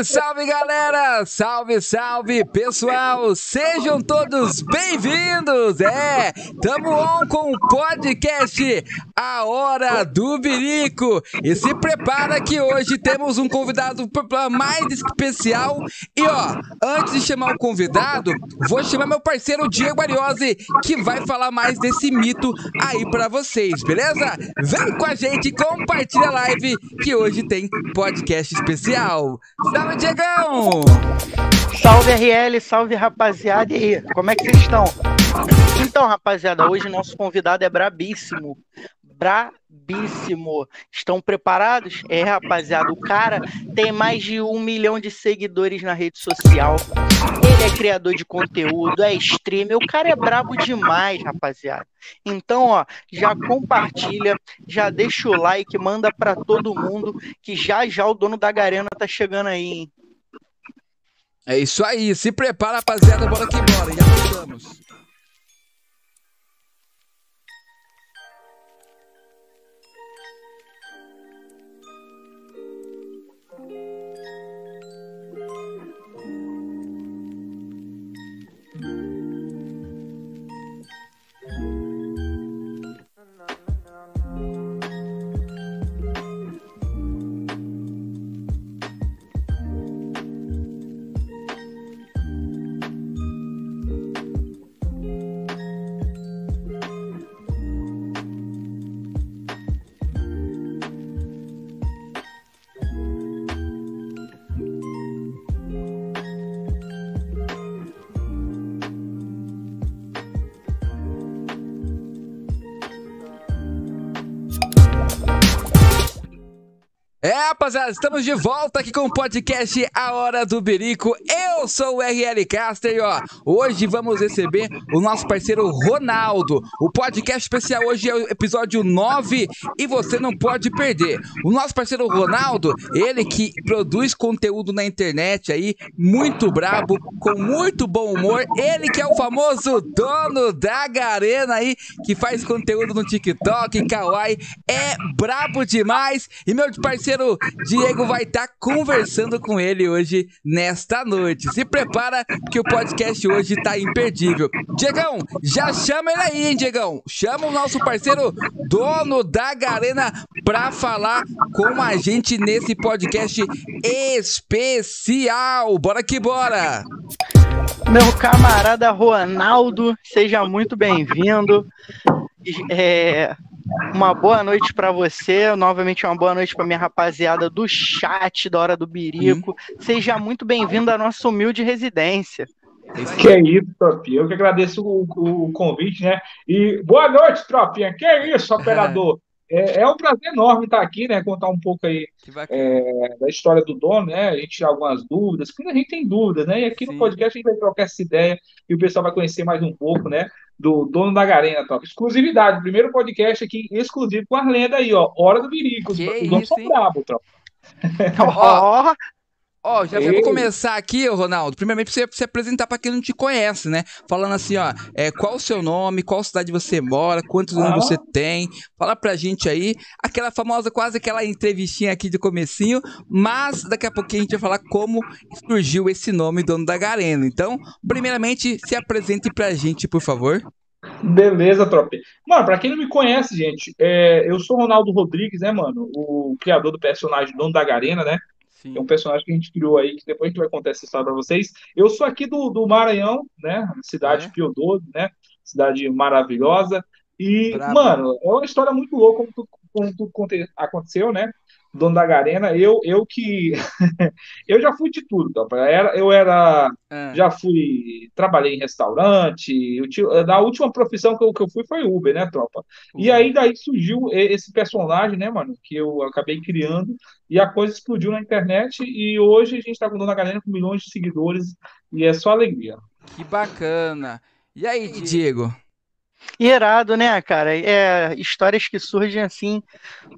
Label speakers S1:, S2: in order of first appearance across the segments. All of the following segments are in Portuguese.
S1: Salve, salve galera! Salve, salve pessoal! Sejam todos bem-vindos! É, tamo on com o podcast A Hora do Birico. E se prepara que hoje temos um convidado mais especial. E ó, antes de chamar o convidado, vou chamar meu parceiro Diego Ariose, que vai falar mais desse mito aí para vocês, beleza? Vem com a gente, compartilha a live que hoje tem podcast especial. Salve, Diegão!
S2: Salve, RL, salve, rapaziada. E aí, como é que vocês estão? Então, rapaziada, hoje nosso convidado é brabíssimo. Brabíssimo. Estão preparados? É, rapaziada, o cara tem mais de um milhão de seguidores na rede social. Ele é criador de conteúdo, é streamer. O cara é brabo demais, rapaziada. Então, ó, já compartilha, já deixa o like, manda para todo mundo que já já o dono da Garena tá chegando aí, hein?
S1: É isso aí, se prepara, rapaziada, bora que bora, já voltamos. Rapaziada, estamos de volta aqui com o podcast A Hora do Berico. Eu sou o RL Caster ó, hoje vamos receber o nosso parceiro Ronaldo. O podcast especial hoje é o episódio 9 e você não pode perder. O nosso parceiro Ronaldo, ele que produz conteúdo na internet aí, muito brabo, com muito bom humor. Ele que é o famoso dono da Garena aí, que faz conteúdo no TikTok, Kawaii, é brabo demais. E meu parceiro parceiro Diego vai estar tá conversando com ele hoje, nesta noite. Se prepara que o podcast hoje tá imperdível. Diegão, já chama ele aí, hein, Diegão? Chama o nosso parceiro, dono da Garena, pra falar com a gente nesse podcast especial. Bora que bora!
S2: Meu camarada Ronaldo, seja muito bem-vindo. É, uma boa noite para você, novamente uma boa noite para minha rapaziada do chat da Hora do Birico. Uhum. Seja muito bem-vindo à nossa humilde residência.
S3: Que é isso, Tropinha. Eu que agradeço o, o, convite, né? E boa noite, Tropinha. Que é isso, operador? É, é, um prazer enorme estar aqui, né? Contar um pouco aí é, da história do dono, né? A gente tirar algumas dúvidas, porque a gente tem dúvidas, né? E aqui Sim. no podcast a gente vai trocar essa ideia e o pessoal vai conhecer mais um pouco, né? Do dono da Garena, top. Exclusividade, primeiro podcast aqui exclusivo com a lenda aí, ó. Hora do Birico. Os donos são bravos, tropa.
S1: Ó, Ó, oh, já vou começar aqui, Ronaldo. Primeiramente, pra você se apresentar para quem não te conhece, né? Falando assim, ó, é, qual o seu nome, qual cidade você mora, quantos ah. anos você tem. Fala pra gente aí. Aquela famosa, quase aquela entrevistinha aqui de comecinho. Mas daqui a pouquinho a gente vai falar como surgiu esse nome, dono da Garena. Então, primeiramente, se apresente pra gente, por favor.
S3: Beleza, tropa. Mano, pra quem não me conhece, gente, é, eu sou Ronaldo Rodrigues, né, mano? O criador do personagem Dono da Garena, né? Sim. É um personagem que a gente criou aí, que depois a gente vai contar essa história para vocês. Eu sou aqui do, do Maranhão, né? Cidade é. Pio 12, né? Cidade maravilhosa. E, mano, é uma história muito louca como, tu, como tudo aconteceu, né? Dono da Garena, eu, eu que. eu já fui de tudo, tá? Era, eu era. É. Já fui. Trabalhei em restaurante. Eu, na última profissão que eu, que eu fui foi Uber, né, tropa? Uhum. E aí daí surgiu esse personagem, né, mano, que eu acabei criando. E a coisa explodiu na internet. E hoje a gente tá com o dono da Garena com milhões de seguidores. E é só alegria.
S1: Que bacana. E aí, Diego?
S2: Irado, né, cara? É, histórias que surgem assim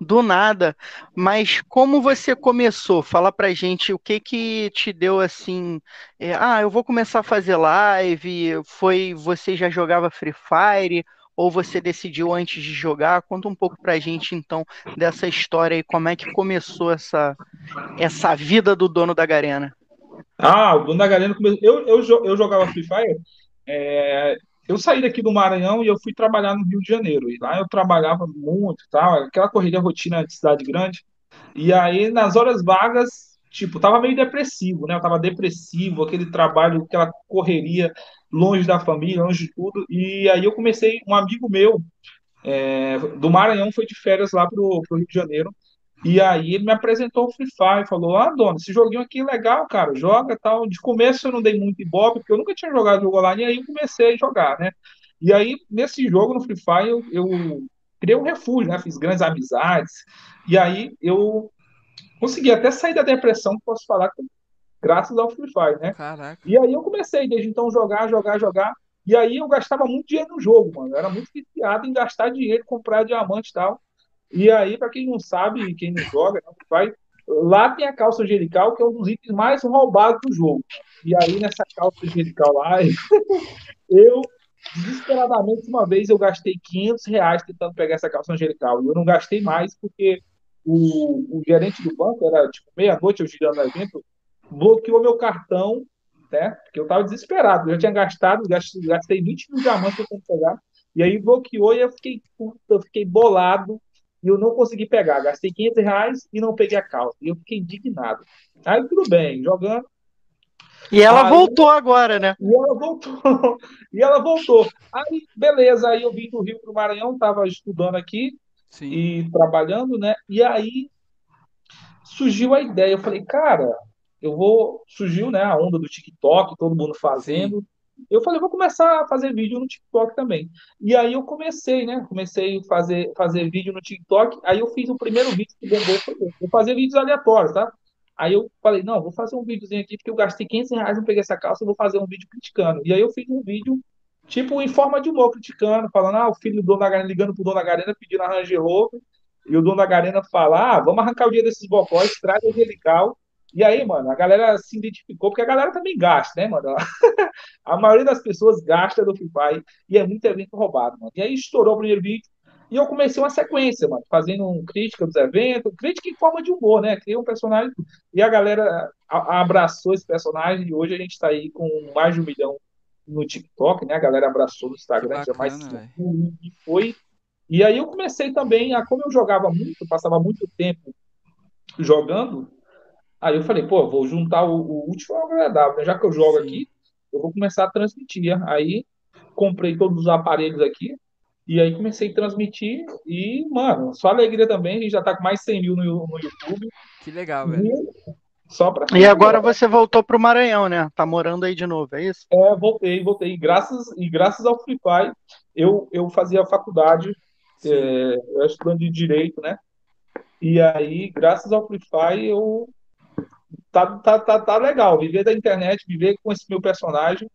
S2: do nada. Mas como você começou? Fala pra gente o que que te deu assim. É, ah, eu vou começar a fazer live. Foi você já jogava Free Fire? ou você decidiu antes de jogar? Conta um pouco pra gente então dessa história e como é que começou essa, essa vida do dono da Garena.
S3: Ah, o dono da Garena começou. Eu, eu, eu jogava Free Fire. É... Eu saí daqui do Maranhão e eu fui trabalhar no Rio de Janeiro. E lá eu trabalhava muito, tal, aquela corrida rotina de cidade grande. E aí, nas horas vagas, tipo, tava meio depressivo, né? Eu tava depressivo, aquele trabalho, aquela correria longe da família, longe de tudo. E aí eu comecei, um amigo meu é, do Maranhão foi de férias lá pro, pro Rio de Janeiro. E aí ele me apresentou o Free Fire, falou: Ah, dona, esse joguinho aqui é legal, cara, joga tal. De começo eu não dei muito ibope, porque eu nunca tinha jogado jogo online, e aí eu comecei a jogar, né? E aí, nesse jogo, no Free Fire, eu, eu criei um refúgio, né? Fiz grandes amizades. E aí eu consegui até sair da depressão, posso falar, graças ao Free Fire, né? Caraca. E aí eu comecei desde então jogar, jogar, jogar. E aí eu gastava muito dinheiro no jogo, mano. Eu era muito viciado em gastar dinheiro, comprar diamante e tal. E aí, para quem não sabe, quem não joga, né, vai, lá tem a calça angelical, que é um dos itens mais roubados do jogo. E aí, nessa calça angelical lá, eu, desesperadamente, uma vez eu gastei 500 reais tentando pegar essa calça angelical. E eu não gastei mais porque o, o gerente do banco, era tipo meia-noite, eu girando no evento, bloqueou meu cartão, né? Porque eu estava desesperado, eu já tinha gastado, gastei 20 mil diamantes para pegar, e aí bloqueou e eu fiquei puta, eu fiquei bolado, e eu não consegui pegar. Gastei 500 reais e não peguei a calça. E eu fiquei indignado. Aí tudo bem, jogando.
S2: E ela aí, voltou agora, né?
S3: E ela voltou. e ela voltou. Aí, beleza, aí eu vim do Rio para o Maranhão, estava estudando aqui. Sim. e trabalhando, né? E aí surgiu a ideia. Eu falei, cara, eu vou. Surgiu né, a onda do TikTok, todo mundo fazendo. Sim. Eu falei, vou começar a fazer vídeo no TikTok também. E aí eu comecei, né? Comecei a fazer, fazer vídeo no TikTok. Aí eu fiz o primeiro vídeo que bombou. Vou fazer vídeos aleatórios, tá? Aí eu falei, não, vou fazer um videozinho aqui, porque eu gastei 500 reais, não peguei essa calça, vou fazer um vídeo criticando. E aí eu fiz um vídeo tipo, em forma de humor, criticando, falando, ah, o filho do dono da Garena ligando pro dono da Garena pedindo a Range e o dono da Garena fala, ah, vamos arrancar o dia desses bocós, traz o Angelical. E aí, mano, a galera se identificou, porque a galera também gasta, né, mano? a maioria das pessoas gasta do Free Fire, e é muito evento roubado, mano. E aí estourou o primeiro vídeo, e eu comecei uma sequência, mano, fazendo um crítica dos eventos, crítica em forma de humor, né? Criei um personagem, e a galera abraçou esse personagem, e hoje a gente tá aí com mais de um milhão no TikTok, né? A galera abraçou no Instagram, bacana, já mais e foi. E aí eu comecei também a, como eu jogava muito, passava muito tempo jogando, aí eu falei, pô, vou juntar o, o útil ao agradável, né? já que eu jogo Sim. aqui, eu vou começar a transmitir. Aí comprei todos os aparelhos aqui, e aí comecei a transmitir e, mano, só alegria também, a gente já tá com mais de 100 mil no, no YouTube.
S1: Que legal, velho.
S2: Só pra... E agora você voltou para o Maranhão, né? Tá morando aí de novo, é isso?
S3: É, voltei, voltei. E graças, e graças ao Free Fire, eu, eu fazia faculdade, é, eu estudando de Direito, né? E aí, graças ao Free Fire, eu... Tá, tá, tá, tá legal. Viver da internet, viver com esse meu personagem,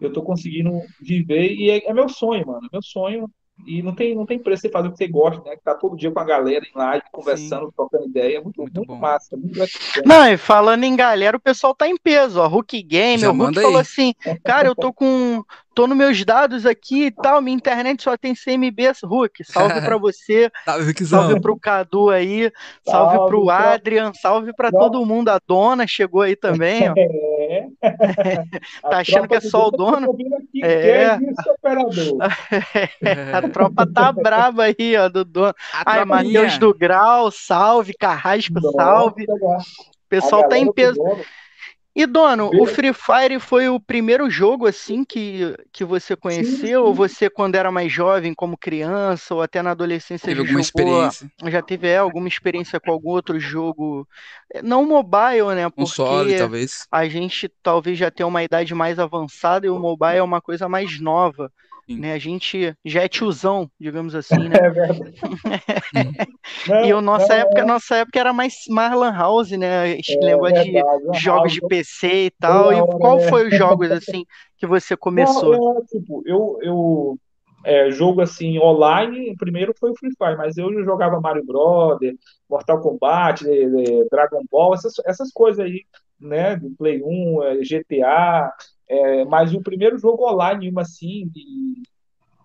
S3: eu tô conseguindo viver e é, é meu sonho, mano. É meu sonho e não tem, não tem preço você fazer o que você gosta, né? Que tá todo dia com a galera em live, conversando, Sim. trocando ideia. É muito, muito, muito massa, muito
S2: Não, e falando em galera, o pessoal tá em peso, ó. Hulk Game, o Hulk falou assim, cara, eu tô com tô nos meus dados aqui e tal, minha internet só tem CMB, Hulk, salve para você, salve, salve pro Cadu aí, salve, salve pro Adrian, salve para todo mundo, a dona chegou aí também, ó. Tá achando que é só o dono? Aqui, é. é a tropa tá braba aí, ó, do dono. Ai, Matheus do Grau, salve, Carrasco, Nossa, salve. O pessoal tá em peso. E, Dono, o Free Fire foi o primeiro jogo assim que, que você conheceu? Sim, sim. Ou você, quando era mais jovem, como criança, ou até na adolescência,
S1: teve alguma jogou, experiência?
S2: Já teve é, alguma experiência com algum outro jogo? É, não mobile, né? Porque
S1: Console, talvez.
S2: a gente talvez já tenha uma idade mais avançada e o mobile é uma coisa mais nova. Né? A gente já é tiozão, digamos assim, né? É verdade. e a nossa não, época, nossa época era mais, lan house, né? Esse é, negócio verdade, de jogos de PC e tal. e qual né? foi os jogos assim que você começou?
S3: Não, é, tipo, eu, eu é, jogo assim online, primeiro foi o Free Fire, mas eu jogava Mario Brother, Mortal Kombat, Dragon Ball, essas, essas coisas aí, né? Do Play 1, GTA, é, mas o primeiro jogo online, assim, de,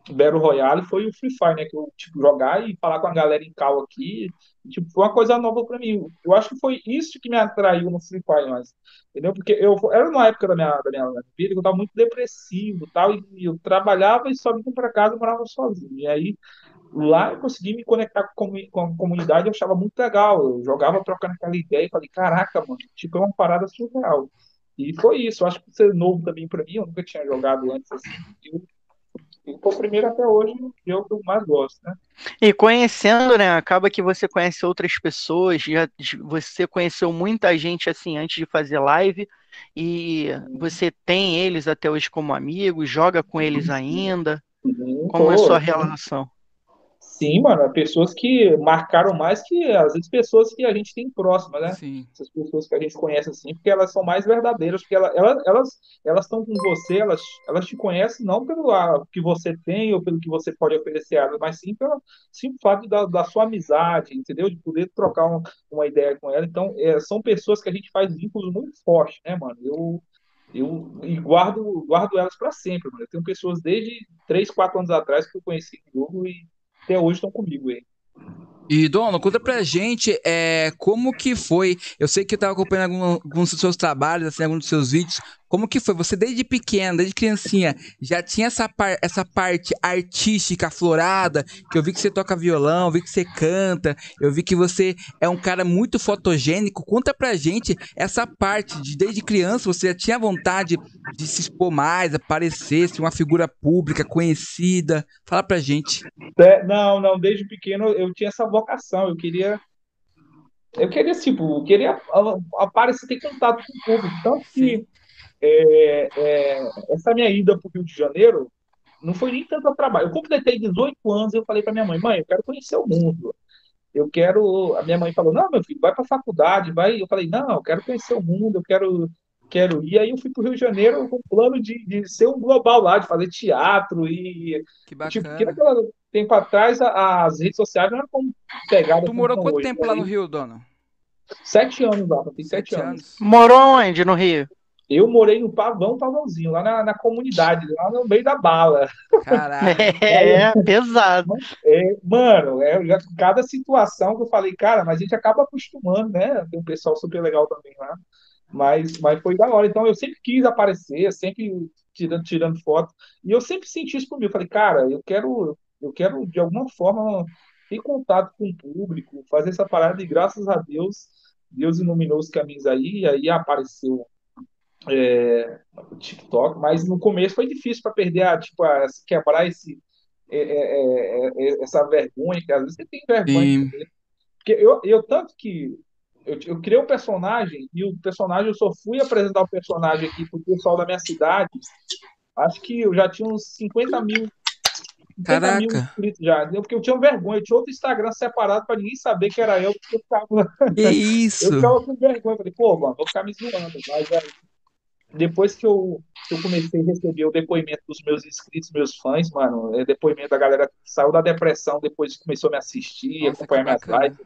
S3: Battle Royale foi o Free Fire, né? Que eu, tipo, jogar e falar com a galera em cal aqui, tipo, foi uma coisa nova para mim. Eu acho que foi isso que me atraiu no Free Fire, mas, entendeu? Porque eu era numa época da minha, da minha vida que eu tava muito depressivo tal, e eu trabalhava e só vinha para casa e morava sozinho. E aí, lá eu consegui me conectar com, com a comunidade, eu achava muito legal. Eu jogava trocando aquela ideia e falei, caraca, mano, tipo, é uma parada surreal. E foi isso. Eu acho que ser novo também para mim, eu nunca tinha jogado antes assim. Eu e foi o primeiro até hoje que eu mais gosto, né?
S2: E conhecendo, né? Acaba que você conhece outras pessoas, já, você conheceu muita gente assim antes de fazer live, e você tem eles até hoje como amigos, joga com eles ainda. Uhum, como pô, é a sua relação?
S3: Sim, mano, pessoas que marcaram mais que as vezes pessoas que a gente tem próximas, né? Sim. Essas pessoas que a gente conhece assim, porque elas são mais verdadeiras, porque elas elas elas elas estão com você, elas elas te conhecem não pelo ah, que você tem ou pelo que você pode oferecer a elas, mas sim pelo simples fato da, da sua amizade, entendeu? De poder trocar uma, uma ideia com ela. Então, é, são pessoas que a gente faz vínculos muito fortes, né, mano? Eu eu e guardo guardo elas para sempre, mano. Eu tenho pessoas desde 3, 4 anos atrás que eu conheci no jogo e até hoje estão comigo aí.
S1: E, Dono, conta pra gente é, como que foi. Eu sei que eu tava acompanhando algum, alguns dos seus trabalhos, assim, alguns dos seus vídeos. Como que foi? Você desde pequena, desde criancinha, já tinha essa, par essa parte artística aflorada, que eu vi que você toca violão, vi que você canta, eu vi que você é um cara muito fotogênico. Conta pra gente essa parte de desde criança você já tinha vontade de se expor mais, aparecer, ser uma figura pública, conhecida. Fala pra gente.
S3: É, não, não, desde pequeno eu tinha essa vocação, eu queria eu queria, tipo, eu queria aparecer, ter contato com o público. Tanto que é, é, essa minha ida para o Rio de Janeiro não foi nem tanto a trabalho. Eu completei 18 anos e eu falei para minha mãe, mãe, eu quero conhecer o mundo. Eu quero. A minha mãe falou, não, meu filho, vai para a faculdade, vai. Eu falei, não, eu quero conhecer o mundo, eu quero, quero ir. Aí eu fui para o Rio de Janeiro com o plano de, de ser um global lá, de fazer teatro e.
S1: Que bacana.
S3: Tipo, naquele tempo atrás as redes sociais não eram como pegadas.
S1: Tu morou quanto hoje, tempo lá no Rio, dona?
S3: Sete anos lá, tem sete, sete anos. anos.
S2: Morou onde no Rio?
S3: Eu morei no Pavão, Pavãozinho, lá na, na comunidade, lá no meio da bala.
S2: Caralho. É, é pesado.
S3: É, mano, é, já, cada situação que eu falei, cara, mas a gente acaba acostumando, né? Tem um pessoal super legal também lá. Mas, mas foi da hora. Então eu sempre quis aparecer, sempre tirando, tirando foto. E eu sempre senti isso comigo. Eu falei, cara, eu quero, eu quero de alguma forma ter contato com o público, fazer essa parada, e graças a Deus, Deus iluminou os caminhos aí, e aí apareceu é, o TikTok, mas no começo foi difícil para perder a, tipo, a, quebrar esse, é é, é, é, essa vergonha, que às vezes você tem vergonha. Porque eu, eu tanto que eu, eu criei o um personagem e o personagem eu só fui apresentar o personagem aqui pro pessoal da minha cidade. Acho que eu já tinha uns 50 mil.
S1: 50 Caraca. mil
S3: inscritos já, porque eu tinha vergonha, eu tinha outro Instagram separado para ninguém saber que era eu, porque eu ficava.
S1: Que isso?
S3: eu ficava com vergonha, falei, pô, mano, vou ficar me zoando, mas aí, depois que eu, que eu comecei a receber o depoimento dos meus inscritos, meus fãs, mano, é depoimento da galera que saiu da depressão, depois começou a me assistir, Nossa, acompanhar minhas lives.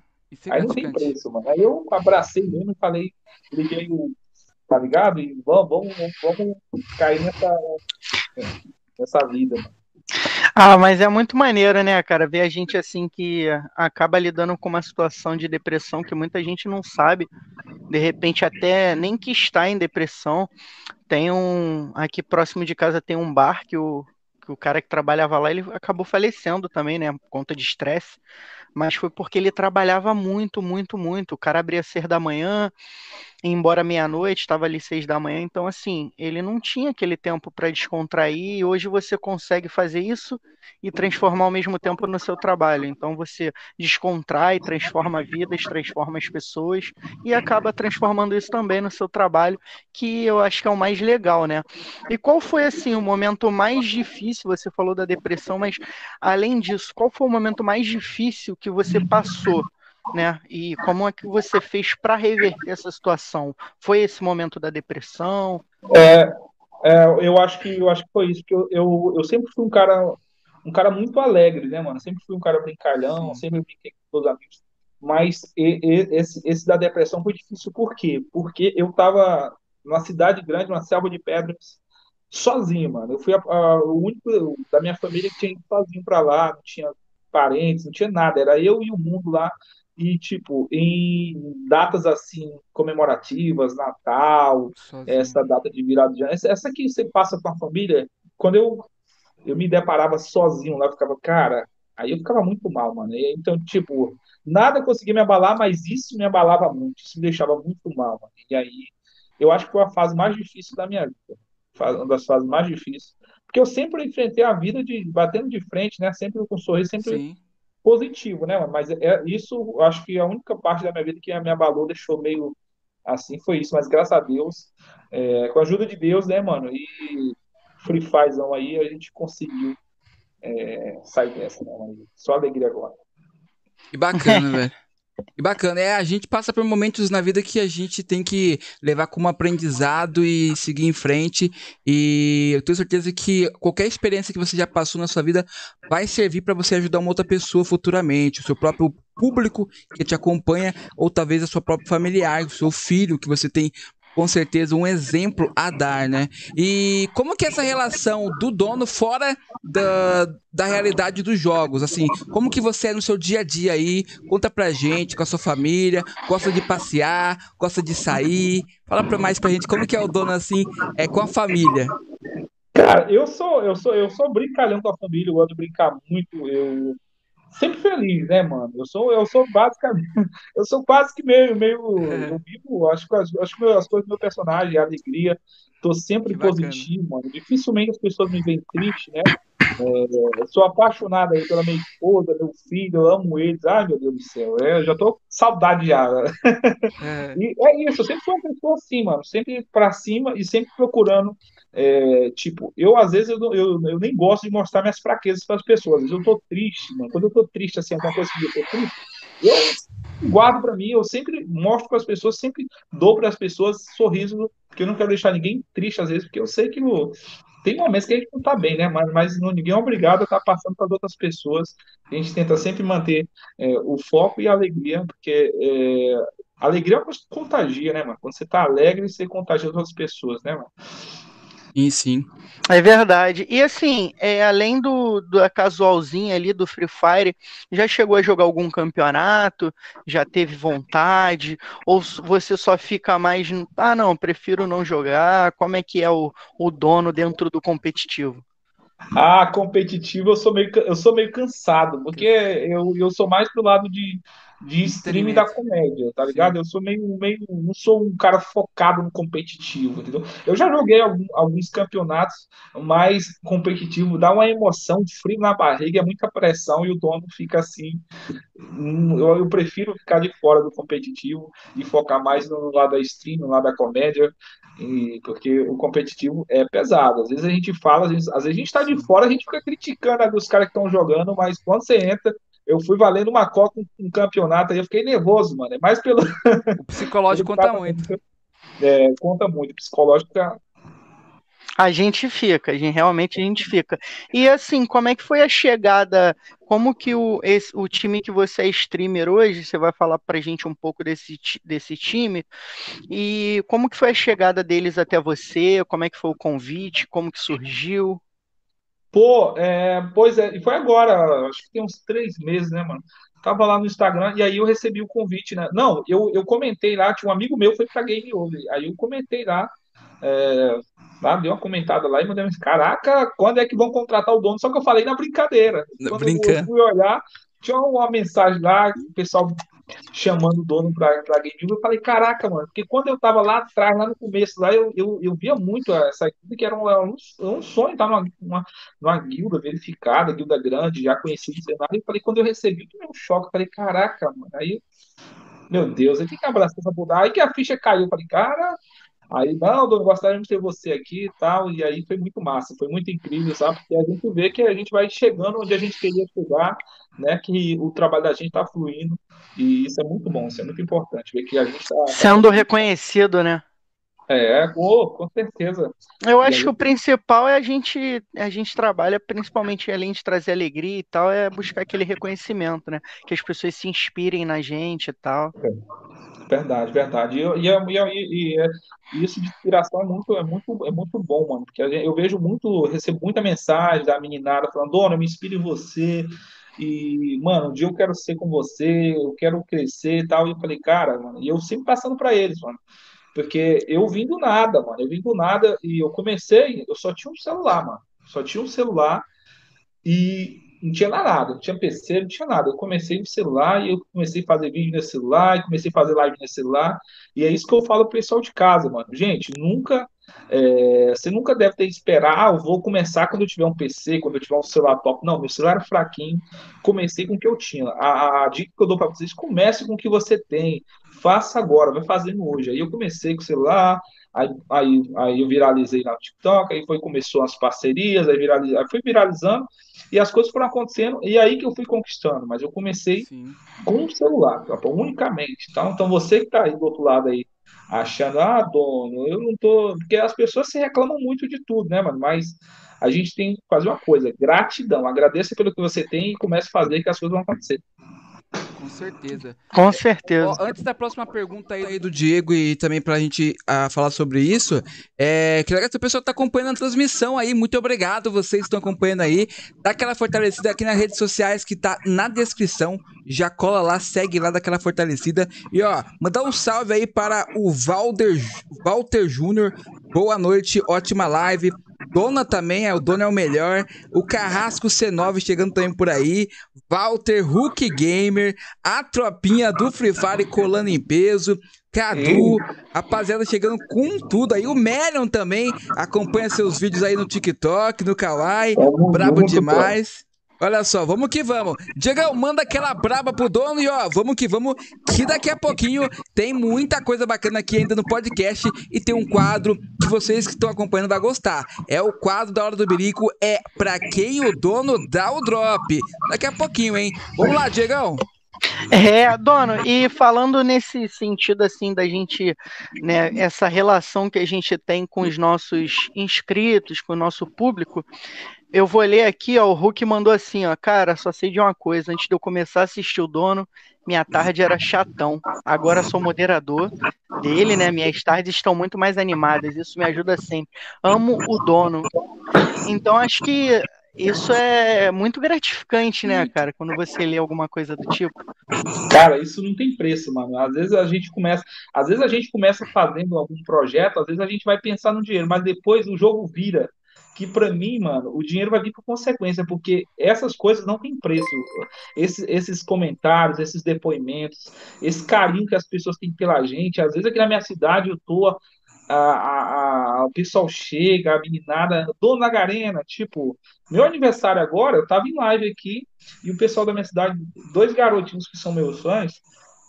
S3: Aí não tem preço, mano. Aí eu abracei mesmo e falei, liguei o. Tá ligado? E vamos, vamos, vamos cair nessa, nessa vida, mano.
S2: Ah, mas é muito maneiro, né, cara? Ver a gente assim que acaba lidando com uma situação de depressão que muita gente não sabe. De repente, até nem que está em depressão. Tem um. Aqui próximo de casa tem um bar que o, que o cara que trabalhava lá ele acabou falecendo também, né? Por conta de estresse mas foi porque ele trabalhava muito, muito, muito. O cara abria seis da manhã, embora meia-noite, estava ali seis da manhã, então assim, ele não tinha aquele tempo para descontrair, e hoje você consegue fazer isso e transformar ao mesmo tempo no seu trabalho. Então você descontrai, transforma vidas, transforma as pessoas e acaba transformando isso também no seu trabalho, que eu acho que é o mais legal, né? E qual foi assim o momento mais difícil? Você falou da depressão, mas além disso, qual foi o momento mais difícil que você passou? Né? E como é que você fez para reverter essa situação? Foi esse momento da depressão?
S3: É, é, eu acho que eu acho que foi isso que eu, eu, eu sempre fui um cara um cara muito alegre, né, mano? Sempre fui um cara brincalhão, Sim. sempre brinquei com meus amigos. Mas e, e, esse, esse da depressão foi difícil por quê? Porque eu tava numa cidade grande, numa selva de pedras, sozinho, mano. Eu fui a, a, o único da minha família que tinha ido sozinho pra lá, não tinha parentes, não tinha nada, era eu e o mundo lá. E, tipo, em datas assim, comemorativas, Natal, sozinho. essa data de virada de ano, essa, que você passa com a família, quando eu, eu me deparava sozinho lá, eu ficava, cara, aí eu ficava muito mal, mano. E, então, tipo, nada conseguia me abalar, mas isso me abalava muito, isso me deixava muito mal, mano. E aí, eu acho que foi a fase mais difícil da minha vida uma das fases mais difíceis. Porque eu sempre enfrentei a vida de batendo de frente, né? Sempre com um sorriso, sempre Sim. Positivo, né? Mas é, isso, acho que a única parte da minha vida que me abalou, deixou meio assim, foi isso. Mas graças a Deus, é, com a ajuda de Deus, né, mano? E Free Firezão aí, a gente conseguiu é, sair dessa, né? Só alegria agora.
S1: Que bacana, velho. E bacana, é, a gente passa por momentos na vida que a gente tem que levar como aprendizado e seguir em frente. E eu tenho certeza que qualquer experiência que você já passou na sua vida vai servir para você ajudar uma outra pessoa futuramente, o seu próprio público que te acompanha, ou talvez a sua própria familiar, o seu filho que você tem com certeza um exemplo a dar, né? E como que é essa relação do dono fora da, da realidade dos jogos, assim, como que você é no seu dia a dia aí? Conta pra gente, com a sua família, gosta de passear, gosta de sair? Fala pra mais pra gente como que é o dono assim, é com a família.
S3: Cara, eu sou, eu sou, eu sou brincalhão com a família, eu gosto de brincar muito, eu sempre feliz, né, mano? Eu sou, eu sou basicamente, eu sou quase que meio, meio, eu vivo, acho que, acho que as coisas do meu personagem, a alegria, tô sempre positivo, mano. Dificilmente as pessoas me veem triste, né? É, sou apaixonado aí pela minha esposa, meu filho, eu amo eles. Ai, meu Deus do céu, é, eu já tô saudade já. É. E é isso, eu sempre fui uma pessoa assim, mano, sempre pra cima e sempre procurando é, tipo, eu às vezes eu, eu, eu, nem gosto de mostrar minhas fraquezas para as pessoas. Eu tô triste, mano. Quando eu tô triste, assim, alguma coisa que eu tô triste, eu guardo para mim, eu sempre mostro para as pessoas, sempre dou para as pessoas sorriso, porque eu não quero deixar ninguém triste às vezes, porque eu sei que no, tem momentos que a gente não tá bem, né? Mas, mas não, ninguém é obrigado a estar tá passando para outras pessoas. A gente tenta sempre manter é, o foco e a alegria, porque é, alegria é contagia, né, mano? Quando você tá alegre, você contagia outras pessoas, né, mano?
S1: Sim, sim.
S2: É verdade. E assim, é, além do da casualzinha ali do Free Fire, já chegou a jogar algum campeonato? Já teve vontade? Ou você só fica mais. Ah, não, prefiro não jogar? Como é que é o, o dono dentro do competitivo?
S3: Ah, competitivo eu sou meio, eu sou meio cansado, porque eu, eu sou mais pro lado de de streaming da comédia, tá ligado? Sim. Eu sou meio, meio. Não sou um cara focado no competitivo, entendeu? Eu já joguei algum, alguns campeonatos mais competitivos, dá uma emoção, frio na barriga, é muita pressão e o dono fica assim. Hum, eu, eu prefiro ficar de fora do competitivo e focar mais no lado da stream, no lado da comédia. E, porque o competitivo é pesado. Às vezes a gente fala, às vezes, às vezes a gente está de fora, a gente fica criticando os caras que estão jogando, mas quando você entra, eu fui valendo uma coca um, um campeonato aí, eu fiquei nervoso, mano. É mais pelo.
S1: O psicológico conta muito.
S3: É, conta muito. O psicológico é
S2: a gente fica, a gente realmente a gente fica. E assim, como é que foi a chegada? Como que o, esse, o time que você é streamer hoje, você vai falar pra gente um pouco desse, desse time, e como que foi a chegada deles até você, como é que foi o convite, como que surgiu?
S3: Pô, é, pois é, e foi agora, acho que tem uns três meses, né, mano? Tava lá no Instagram e aí eu recebi o convite, né? Não, eu, eu comentei lá, tinha um amigo meu foi pra Game Over, aí eu comentei lá, é, lá dei uma comentada lá e mandei, caraca, quando é que vão contratar o dono? Só que eu falei na brincadeira. Quando
S1: Brincando.
S3: eu fui olhar, tinha uma mensagem lá, o pessoal chamando o dono para Game Eu falei, caraca, mano, porque quando eu tava lá atrás, lá no começo, lá, eu, eu, eu via muito essa guilda, que era um, um, sonho estar numa, numa, numa guilda verificada, guilda grande, já conhecida cenário. E falei, quando eu recebi, eu tomei um choque. Falei, caraca, mano, aí, meu Deus, eu tenho que abraçar essa mudar. Aí que a ficha caiu, falei, cara, Aí, não, dono, gostaria de ter você aqui e tal. E aí foi muito massa, foi muito incrível, sabe? Porque a gente vê que a gente vai chegando onde a gente queria chegar, né? Que o trabalho da gente está fluindo. E isso é muito bom, isso é muito importante. Ver que a gente está.
S2: Sendo reconhecido, né?
S3: É, oh, com certeza.
S2: Eu acho que o principal é a gente, a gente trabalha principalmente além de trazer alegria e tal, é buscar aquele reconhecimento, né? Que as pessoas se inspirem na gente e tal.
S3: Verdade, verdade. E, e, e, e, isso de inspiração é muito, é muito, é muito bom, mano. Porque eu vejo muito, recebo muita mensagem da meninada falando, dona, me inspire em você. E, mano, um dia eu quero ser com você, eu quero crescer e tal. E eu falei, cara, mano, e eu sempre passando para eles, mano. Porque eu vim do nada, mano. Eu vim do nada e eu comecei, eu só tinha um celular, mano. Só tinha um celular e não tinha nada, não tinha PC, não tinha nada. Eu comecei no celular e eu comecei a fazer vídeo no celular, e comecei a fazer live no celular. E é isso que eu falo pro pessoal de casa, mano. Gente, nunca. É, você nunca deve ter esperar, ah, eu vou começar quando eu tiver um PC, quando eu tiver um celular top. Não, meu celular era fraquinho, comecei com o que eu tinha. A, a dica que eu dou para vocês: comece com o que você tem faça agora, vai fazendo hoje. Aí eu comecei com o celular, aí, aí, aí eu viralizei no TikTok, aí foi, começou as parcerias, aí, viraliz, aí foi viralizando, e as coisas foram acontecendo, e aí que eu fui conquistando, mas eu comecei Sim. com o celular, unicamente. Tá? Então você que está aí do outro lado aí, achando, ah, dono, eu não tô. Porque as pessoas se reclamam muito de tudo, né, mano? Mas a gente tem que fazer uma coisa: gratidão. Agradeça pelo que você tem e comece a fazer que as coisas vão acontecer.
S1: Com certeza.
S2: Com certeza.
S1: Ó, antes da próxima pergunta aí do Diego e também pra gente a, ah, falar sobre isso, é, que legal que o pessoal tá acompanhando a transmissão aí. Muito obrigado, vocês que estão acompanhando aí. Dá aquela fortalecida aqui nas redes sociais que tá na descrição. Já cola lá, segue lá daquela fortalecida. E ó, mandar um salve aí para o Valder, Walter Júnior. Boa noite, ótima live. Dona também, é, o Dona é o melhor. O Carrasco C9 chegando também por aí. Walter Hulk Gamer. A tropinha do Free Fire colando em peso. Cadu, rapaziada chegando com tudo aí. O Melion também acompanha seus vídeos aí no TikTok, no Kawaii. Brabo demais. Olha só, vamos que vamos. Diegão, manda aquela braba pro dono e ó, vamos que vamos, que daqui a pouquinho tem muita coisa bacana aqui ainda no podcast e tem um quadro que vocês que estão acompanhando vai gostar. É o quadro da Hora do Birico, é pra quem o dono dá o drop. Daqui a pouquinho, hein? Vamos lá, Diegão.
S2: É, dono, e falando nesse sentido assim da gente, né, essa relação que a gente tem com os nossos inscritos, com o nosso público, eu vou ler aqui, ó, o Hulk mandou assim, ó, cara, só sei de uma coisa, antes de eu começar a assistir o dono, minha tarde era chatão. Agora sou moderador dele, né? Minhas tardes estão muito mais animadas, isso me ajuda sempre. Amo o dono. Então acho que isso é muito gratificante, né, cara, quando você lê alguma coisa do tipo.
S3: Cara, isso não tem preço, mano. Às vezes a gente começa, às vezes a gente começa fazendo algum projeto, às vezes a gente vai pensar no dinheiro, mas depois o jogo vira que para mim, mano, o dinheiro vai vir por consequência, porque essas coisas não têm preço. Esses, esses comentários, esses depoimentos, esse carinho que as pessoas têm pela gente. Às vezes aqui na minha cidade eu tô. A, a, a, o pessoal chega, a meninada, dono da Garena, tipo, meu aniversário agora, eu tava em live aqui, e o pessoal da minha cidade, dois garotinhos que são meus fãs,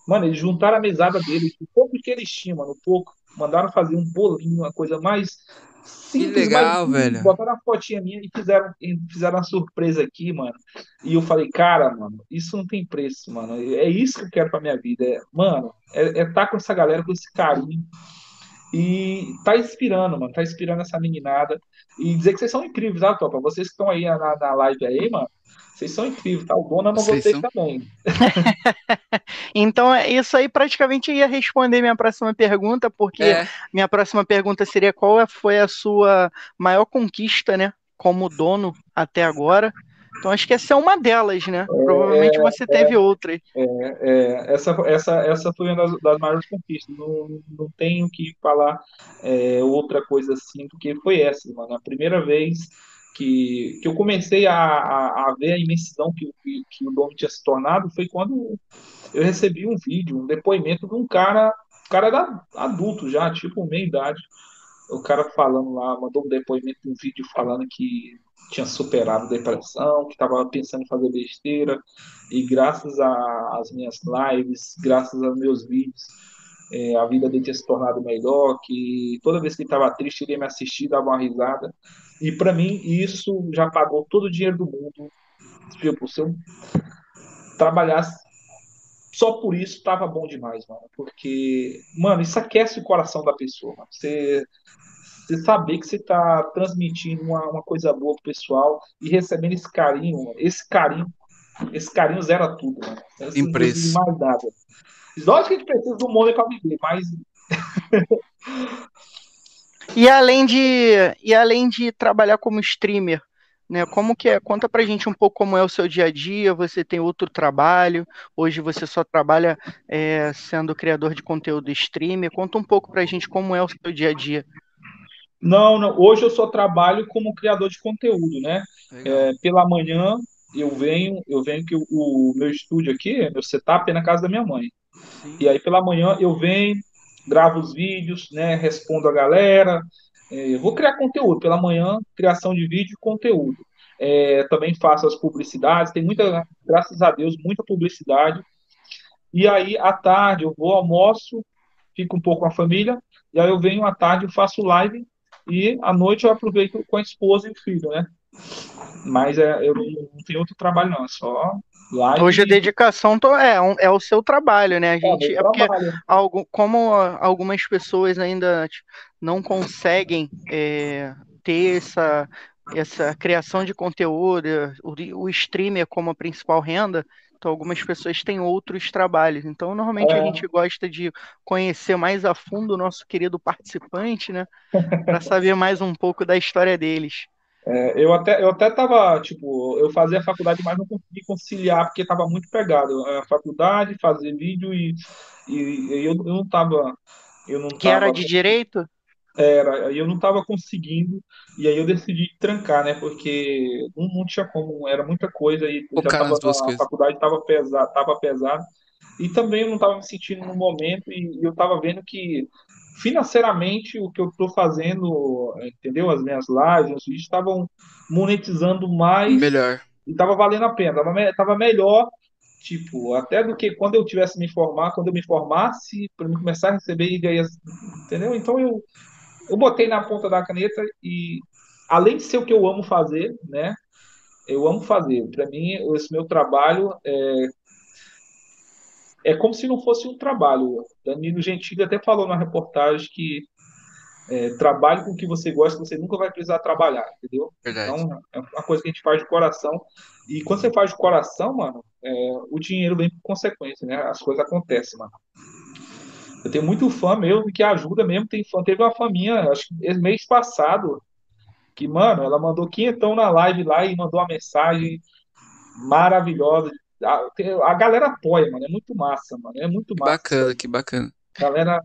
S3: mano, eles juntaram a mesada deles, o pouco que eles tinham, mano, o pouco, mandaram fazer um bolinho, uma coisa mais
S1: Simples, que legal, mas, velho.
S3: Botaram a fotinha minha e fizeram, fizeram uma surpresa aqui, mano. E eu falei, cara, mano, isso não tem preço, mano. É isso que eu quero pra minha vida. É, mano, é, é tá com essa galera, com esse carinho. E tá inspirando, mano. Tá inspirando essa meninada. E dizer que vocês são incríveis, tá, Topa? Vocês que estão aí na, na live aí, mano. Vocês são incríveis, tá? O dono ama vocês, vocês são... também.
S2: então, isso aí praticamente ia responder minha próxima pergunta, porque é. minha próxima pergunta seria qual foi a sua maior conquista, né? Como dono até agora. Então acho que essa é uma delas, né? É, Provavelmente você é, teve outra.
S3: É, é, essa, essa, essa foi uma das, das maiores conquistas. Não, não tenho que falar é, outra coisa assim, porque foi essa, mano. A primeira vez que, que eu comecei a, a, a ver a imensidão que, que, que, o dono tinha se tornado foi quando eu recebi um vídeo, um depoimento de um cara, cara da, adulto já, tipo meia idade. O cara falando lá, mandou um depoimento de um vídeo falando que tinha superado depressão, que estava pensando em fazer besteira, e graças às minhas lives, graças aos meus vídeos, é, a vida dele tinha se tornado melhor, que toda vez que ele estava triste, ele ia me assistir, dava uma risada. E para mim, isso já pagou todo o dinheiro do mundo. Tipo, se eu trabalhasse só por isso tava bom demais, mano. Porque, mano, isso aquece o coração da pessoa. Mano. Você, você saber que você tá transmitindo uma, uma coisa boa pro pessoal e recebendo esse carinho, esse carinho, esse carinho zera tudo, mano.
S1: Impresso.
S3: Mais nada. Lógico que a gente precisa do mundo para viver, mas.
S2: e além de e além de trabalhar como streamer, né? Como que é? Conta pra gente um pouco como é o seu dia a dia. Você tem outro trabalho? Hoje você só trabalha é, sendo criador de conteúdo streamer. Conta um pouco pra gente como é o seu dia a dia.
S3: Não, não. Hoje eu só trabalho como criador de conteúdo, né? É, pela manhã eu venho, eu venho que o, o, meu estúdio aqui, meu setup é na casa da minha mãe. Sim. E aí pela manhã eu venho, gravo os vídeos, né? Respondo a galera, é, vou criar conteúdo pela manhã, criação de vídeo e conteúdo. É, também faço as publicidades, tem muita, graças a Deus, muita publicidade. E aí, à tarde, eu vou, almoço, fico um pouco com a família, e aí eu venho à tarde, eu faço live, e à noite eu aproveito com a esposa e o filho, né? Mas é, eu não, não tenho outro trabalho, não, é só
S2: live. Hoje a dedicação é, é o seu trabalho, né? A é, gente, é, é porque algo, como algumas pessoas ainda não conseguem é, ter essa, essa criação de conteúdo, o, o streamer como a principal renda, então algumas pessoas têm outros trabalhos. Então, normalmente é. a gente gosta de conhecer mais a fundo o nosso querido participante, né? Para saber mais um pouco da história deles.
S3: É, eu até eu até tava, tipo, eu fazia a faculdade, mas não consegui conciliar porque tava muito pegado. A faculdade, fazer vídeo e, e, e eu, eu não tava eu não
S2: que era de direito?
S3: Era, aí eu não estava conseguindo, e aí eu decidi trancar, né? Porque não, não tinha como, era muita coisa, e já tava, a faculdade estava pesada, tava pesada, e também eu não estava me sentindo no momento, e, e eu estava vendo que financeiramente o que eu estou fazendo, entendeu? As minhas lives, os vídeos estavam monetizando mais.
S1: Melhor.
S3: E estava valendo a pena, tava, tava melhor tipo, até do que quando eu tivesse me formar, quando eu me formasse, para me começar a receber ganhar, entendeu? Então eu eu botei na ponta da caneta e, além de ser o que eu amo fazer, né? Eu amo fazer. Para mim, esse meu trabalho é, é como se não fosse um trabalho. Danilo Gentili até falou na reportagem que é, trabalhe com o que você gosta, você nunca vai precisar trabalhar, entendeu?
S1: Verdade.
S3: Então, é uma coisa que a gente faz de coração. E quando você faz de coração, mano, é, o dinheiro vem por consequência, né? As coisas acontecem, mano. Eu tenho muito fã mesmo que ajuda mesmo. Tem fã, teve uma faminha, acho que mês passado, que, mano, ela mandou quinhentão na live lá e mandou uma mensagem maravilhosa. A, a galera apoia, mano. É muito massa, mano. É muito massa.
S1: Bacana, que bacana.
S3: Galera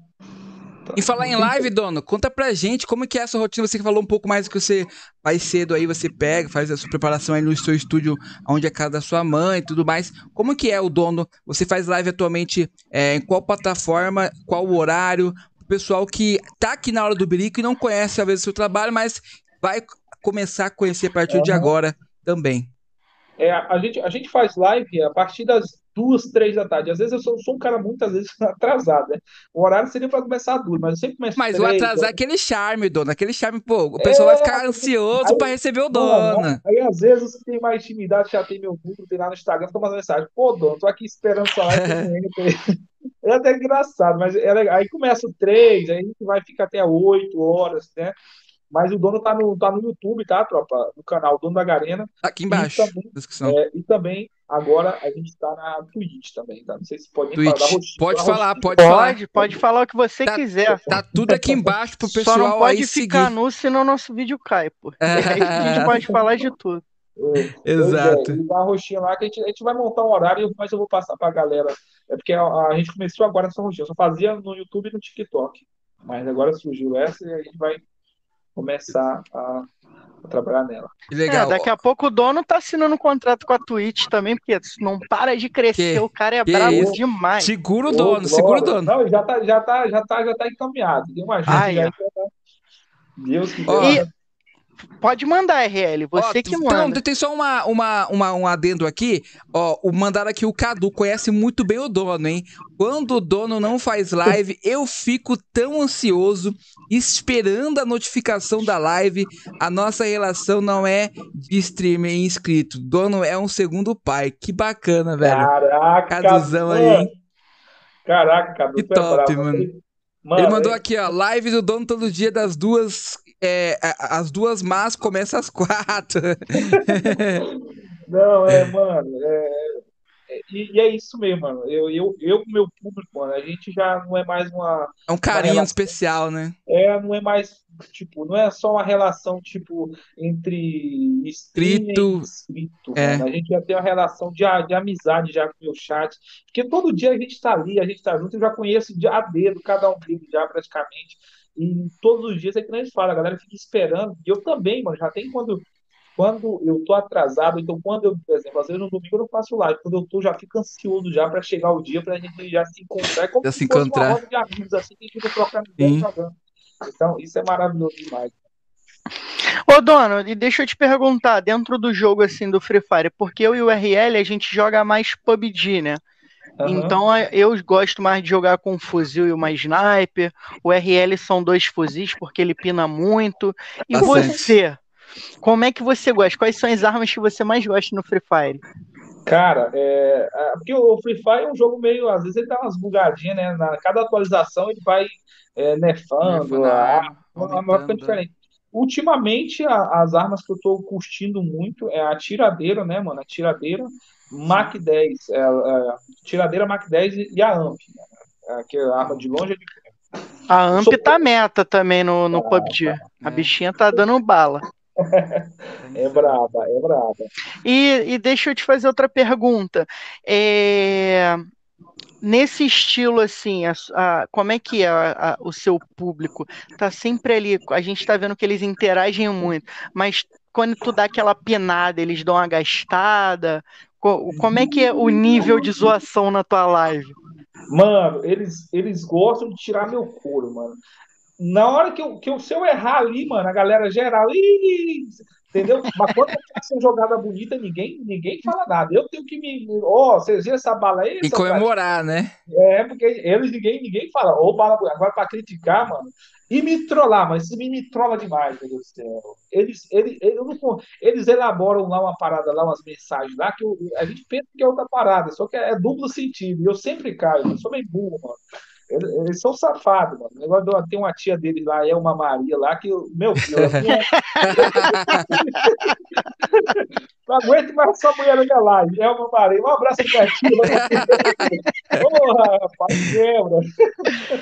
S1: em falar em live, dono, conta pra gente como que é a sua rotina. Você que falou um pouco mais do que você mais cedo aí, você pega, faz a sua preparação aí no seu estúdio, onde é a casa da sua mãe e tudo mais. Como que é o dono? Você faz live atualmente é, em qual plataforma, qual horário? O pessoal que tá aqui na hora do Birico e não conhece, às vezes, o seu trabalho, mas vai começar a conhecer a partir uhum. de agora também.
S3: É, a, gente, a gente faz live a partir das duas, três da tarde. Às vezes eu sou, sou um cara muitas vezes atrasado, né? O horário seria para começar duas, mas eu sempre começo
S1: Mas três, o atrasar é aquele charme, dona. Aquele charme, pô, o pessoal é, vai ficar ansioso para receber o dono. Aí,
S3: aí, às vezes tem mais intimidade já tem meu número, tem lá no Instagram, fica mandando mensagem, pô, dono, tô aqui esperando sua live. é até engraçado, mas é aí começa o três, aí a gente vai ficar até oito horas, né? Mas o dono tá no, tá no YouTube, tá, tropa? No canal Dono da Garena.
S1: Aqui embaixo.
S3: E também, é, e também agora a gente tá na Twitch também, tá? Não sei se pode falar.
S1: Roxinha, pode falar, pode,
S2: pode
S1: falar.
S2: Pode, pode falar o que você
S1: tá,
S2: quiser.
S1: Tá tudo aqui embaixo pro pessoal
S2: Só não pode
S1: aí
S2: ficar
S1: seguir.
S2: nu, senão nosso vídeo cai, pô. É. a gente pode falar de tudo.
S1: É, Exato. É,
S3: e a roxinha lá que a gente, a gente vai montar um horário, mas eu vou passar pra galera. É porque a, a gente começou agora nessa roxinha. Eu só fazia no YouTube e no TikTok. Mas agora surgiu essa e a gente vai começar a, a trabalhar nela.
S2: Legal. É, daqui a pouco o dono tá assinando um contrato com a Twitch também, porque não para de crescer, que, o cara é brabo isso? demais.
S1: Segura o dono, segura o dono.
S3: Não, já tá, já tá, já tá, já tá encaminhado. Tem uma já, Deus que
S2: e, Pode mandar, RL, você Ó, que manda. Não,
S1: tem só uma, uma, uma, um adendo aqui. Ó, o mandaram aqui o Cadu, conhece muito bem o dono, hein? Quando o dono não faz live, eu fico tão ansioso, esperando a notificação da live. A nossa relação não é de streamer inscrito. Dono é um segundo pai. Que bacana, velho.
S3: Caraca,
S1: Caduzão aí, hein?
S3: Caraca, cara.
S1: Que top, mano. Mano, ele mandou é... aqui, ó, live do dono todo dia das duas. É, as duas más começam às quatro.
S3: Não, é, mano. É, e, e, é isso mesmo, mano. Eu, eu, eu meu público, mano, a gente já não é mais uma.
S1: É um carinho especial, né?
S3: É, não é mais, tipo, não é só uma relação, tipo, entre
S1: inscrito.
S3: inscrito é. A gente já tem uma relação de, de amizade já com o meu chat. Porque todo dia a gente tá ali, a gente tá junto, eu já conheço de a dedo, cada um deles já praticamente. E todos os dias é que a gente fala, a galera fica esperando. E eu também, mano, já tem quando quando eu tô atrasado, então quando eu, por exemplo, às vezes no domingo eu não faço live, quando eu tô já fico ansioso já para chegar o dia pra gente já se encontrar, é como
S1: já se, se encontrar. uma roda
S3: de amigos assim que a gente trocar jogando. Então, isso é maravilhoso demais.
S2: Ô, Dono, e deixa eu te perguntar, dentro do jogo assim do Free Fire, porque eu e o RL a gente joga mais PUBG, né? Uhum. Então eu gosto mais de jogar com um fuzil e uma sniper. O RL são dois fuzis porque ele pina muito. E Bastante. você? Como é que você gosta? Quais são as armas que você mais gosta no Free Fire?
S3: Cara, é, é, porque o Free Fire é um jogo meio. Às vezes ele dá umas bugadinhas, né? Na, cada atualização ele vai é, nerfando, a arma ficando diferente. Ultimamente, a, as armas que eu tô curtindo muito é a tiradeira, né, mano? A tiradeira Mac 10. É, é, tiradeira Mac 10 e a AMP. Né? Que é a arma de longe é de
S2: a AMP Sou... tá meta também no, no ah, PUBG. Tá. A bichinha tá dando bala.
S3: É braba, é braba.
S2: E, e deixa eu te fazer outra pergunta. É, nesse estilo assim, a, a, como é que é a, o seu público? Tá sempre ali, a gente tá vendo que eles interagem muito, mas quando tu dá aquela penada, eles dão uma gastada? Como é que é o nível de zoação na tua live?
S3: Mano, eles, eles gostam de tirar meu couro, mano na hora que eu, que eu, se eu errar ali, mano, a galera geral, entendeu? Mas quando faço uma jogada bonita, ninguém, ninguém fala nada. Eu tenho que me. Ó, oh, vocês viram essa bala aí?
S1: E comemorar, né?
S3: É, porque eles, ninguém, ninguém fala, ô, oh, bala Agora, pra criticar, mano, e me trollar, mas isso me, me trola demais, meu Deus do céu. Eles, eles, eles, eles, elaboram lá uma parada, lá umas mensagens lá, que eu, a gente pensa que é outra parada, só que é, é duplo sentido. E eu sempre caio, eu sou meio burro, mano. Eles, são safados, mano. O negócio de, tem uma tia dele lá, é uma Maria lá, que, meu Deus. não aguento mais essa mulher na minha live. É uma Maria. Um abraço pra tia. Porra, rapaz, quebra.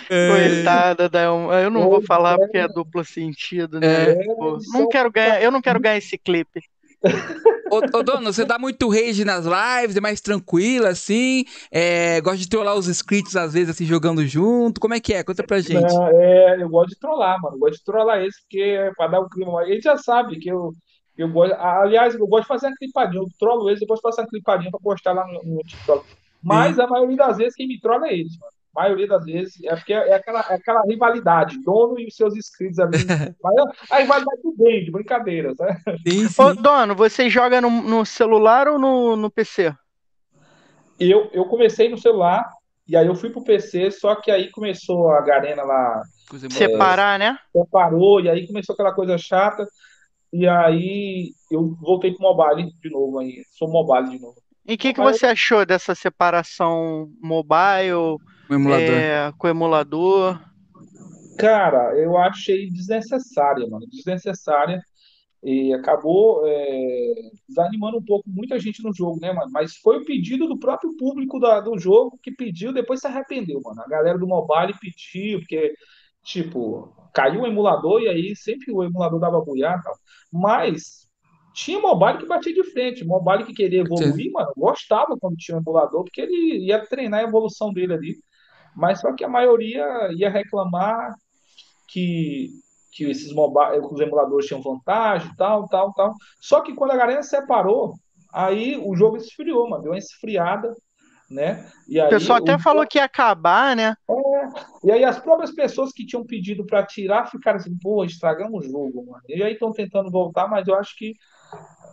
S2: Coitada da Eu não vou falar porque é duplo sentido, né? É, não quero ganhar, eu não quero ganhar esse clipe
S1: ô, ô, Dono, você dá muito rage nas lives, é mais tranquila, assim? É, gosta de trollar os inscritos, às vezes, assim, jogando junto? Como é que é? Conta pra gente.
S3: É, eu gosto de trollar, mano. Eu gosto de trollar esse, porque é pra dar um clima. Ele já sabe que eu, eu gosto. Aliás, eu gosto de fazer uma clipadinha. Eu trollo eles, eu gosto de fazer uma clipadinha pra postar lá no, no TikTok. Mas a maioria das vezes quem me trola é eles, mano maioria das vezes, é porque é aquela, é aquela rivalidade, dono e os seus inscritos ali. a rivalidade do bem, de brincadeira, né?
S2: Sim, sim. Ô, dono, você joga no, no, celular ou no, no PC?
S3: Eu, eu comecei no celular, e aí eu fui pro PC, só que aí começou a Garena lá.
S2: Separar, é, né?
S3: Separou, e aí começou aquela coisa chata. E aí eu voltei pro mobile de novo aí. Sou mobile de novo.
S2: E o que, que você achou dessa separação mobile?
S1: Com emulador. É,
S2: com emulador.
S3: Cara, eu achei desnecessária, mano. Desnecessária. E acabou é, desanimando um pouco muita gente no jogo, né, mano? Mas foi o pedido do próprio público da, do jogo que pediu, depois se arrependeu, mano. A galera do mobile pediu, porque, tipo, caiu o emulador e aí sempre o emulador dava buiar e tal. Mas tinha mobile que batia de frente, mobile que queria evoluir, Sim. mano, gostava quando tinha um emulador, porque ele ia treinar a evolução dele ali. Mas só que a maioria ia reclamar que, que esses mobile, os emuladores tinham vantagem, tal, tal, tal. Só que quando a galera separou, aí o jogo esfriou, mano, deu uma esfriada, né?
S2: E aí, o pessoal até o... falou que ia acabar, né?
S3: É, e aí as próprias pessoas que tinham pedido para tirar ficaram assim, pô, estragamos o jogo, mano. E aí estão tentando voltar, mas eu acho que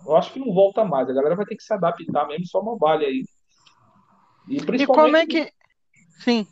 S3: eu acho que não volta mais. A galera vai ter que se adaptar mesmo só mobile aí.
S2: E, principalmente... e como é que. Sim.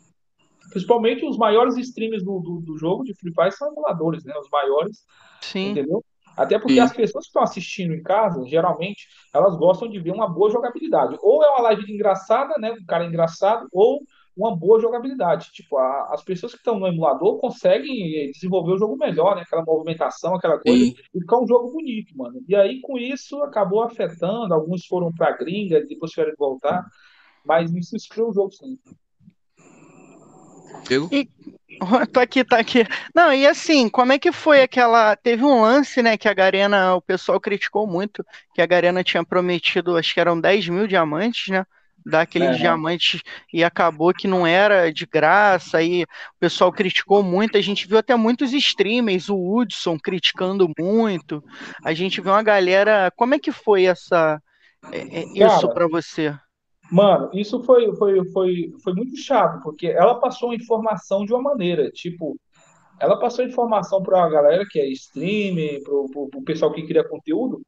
S3: Principalmente os maiores streamers do, do, do, jogo de Free Fire são emuladores, né? Os maiores.
S2: Sim.
S3: Entendeu? Até porque Sim. as pessoas que estão assistindo em casa, geralmente, elas gostam de ver uma boa jogabilidade. Ou é uma live engraçada, né? Um cara engraçado, ou uma boa jogabilidade. Tipo, a, as pessoas que estão no emulador conseguem desenvolver o jogo melhor, né? Aquela movimentação, aquela coisa, Sim. e ficar um jogo bonito, mano. E aí, com isso, acabou afetando. Alguns foram pra gringa, depois tiveram que voltar. Mas isso esfriou o jogo, sim.
S2: E, tô aqui, tá aqui. Não, e assim, como é que foi aquela. Teve um lance, né, que a Garena, o pessoal criticou muito, que a Garena tinha prometido, acho que eram 10 mil diamantes, né? Daqueles é. diamantes e acabou que não era de graça, aí o pessoal criticou muito. A gente viu até muitos streamers, o Hudson criticando muito. A gente viu uma galera. Como é que foi essa é, é, isso para você?
S3: Mano, isso foi, foi, foi, foi muito chato, porque ela passou informação de uma maneira, tipo, ela passou informação para a galera que é streamer, para o pessoal que cria conteúdo,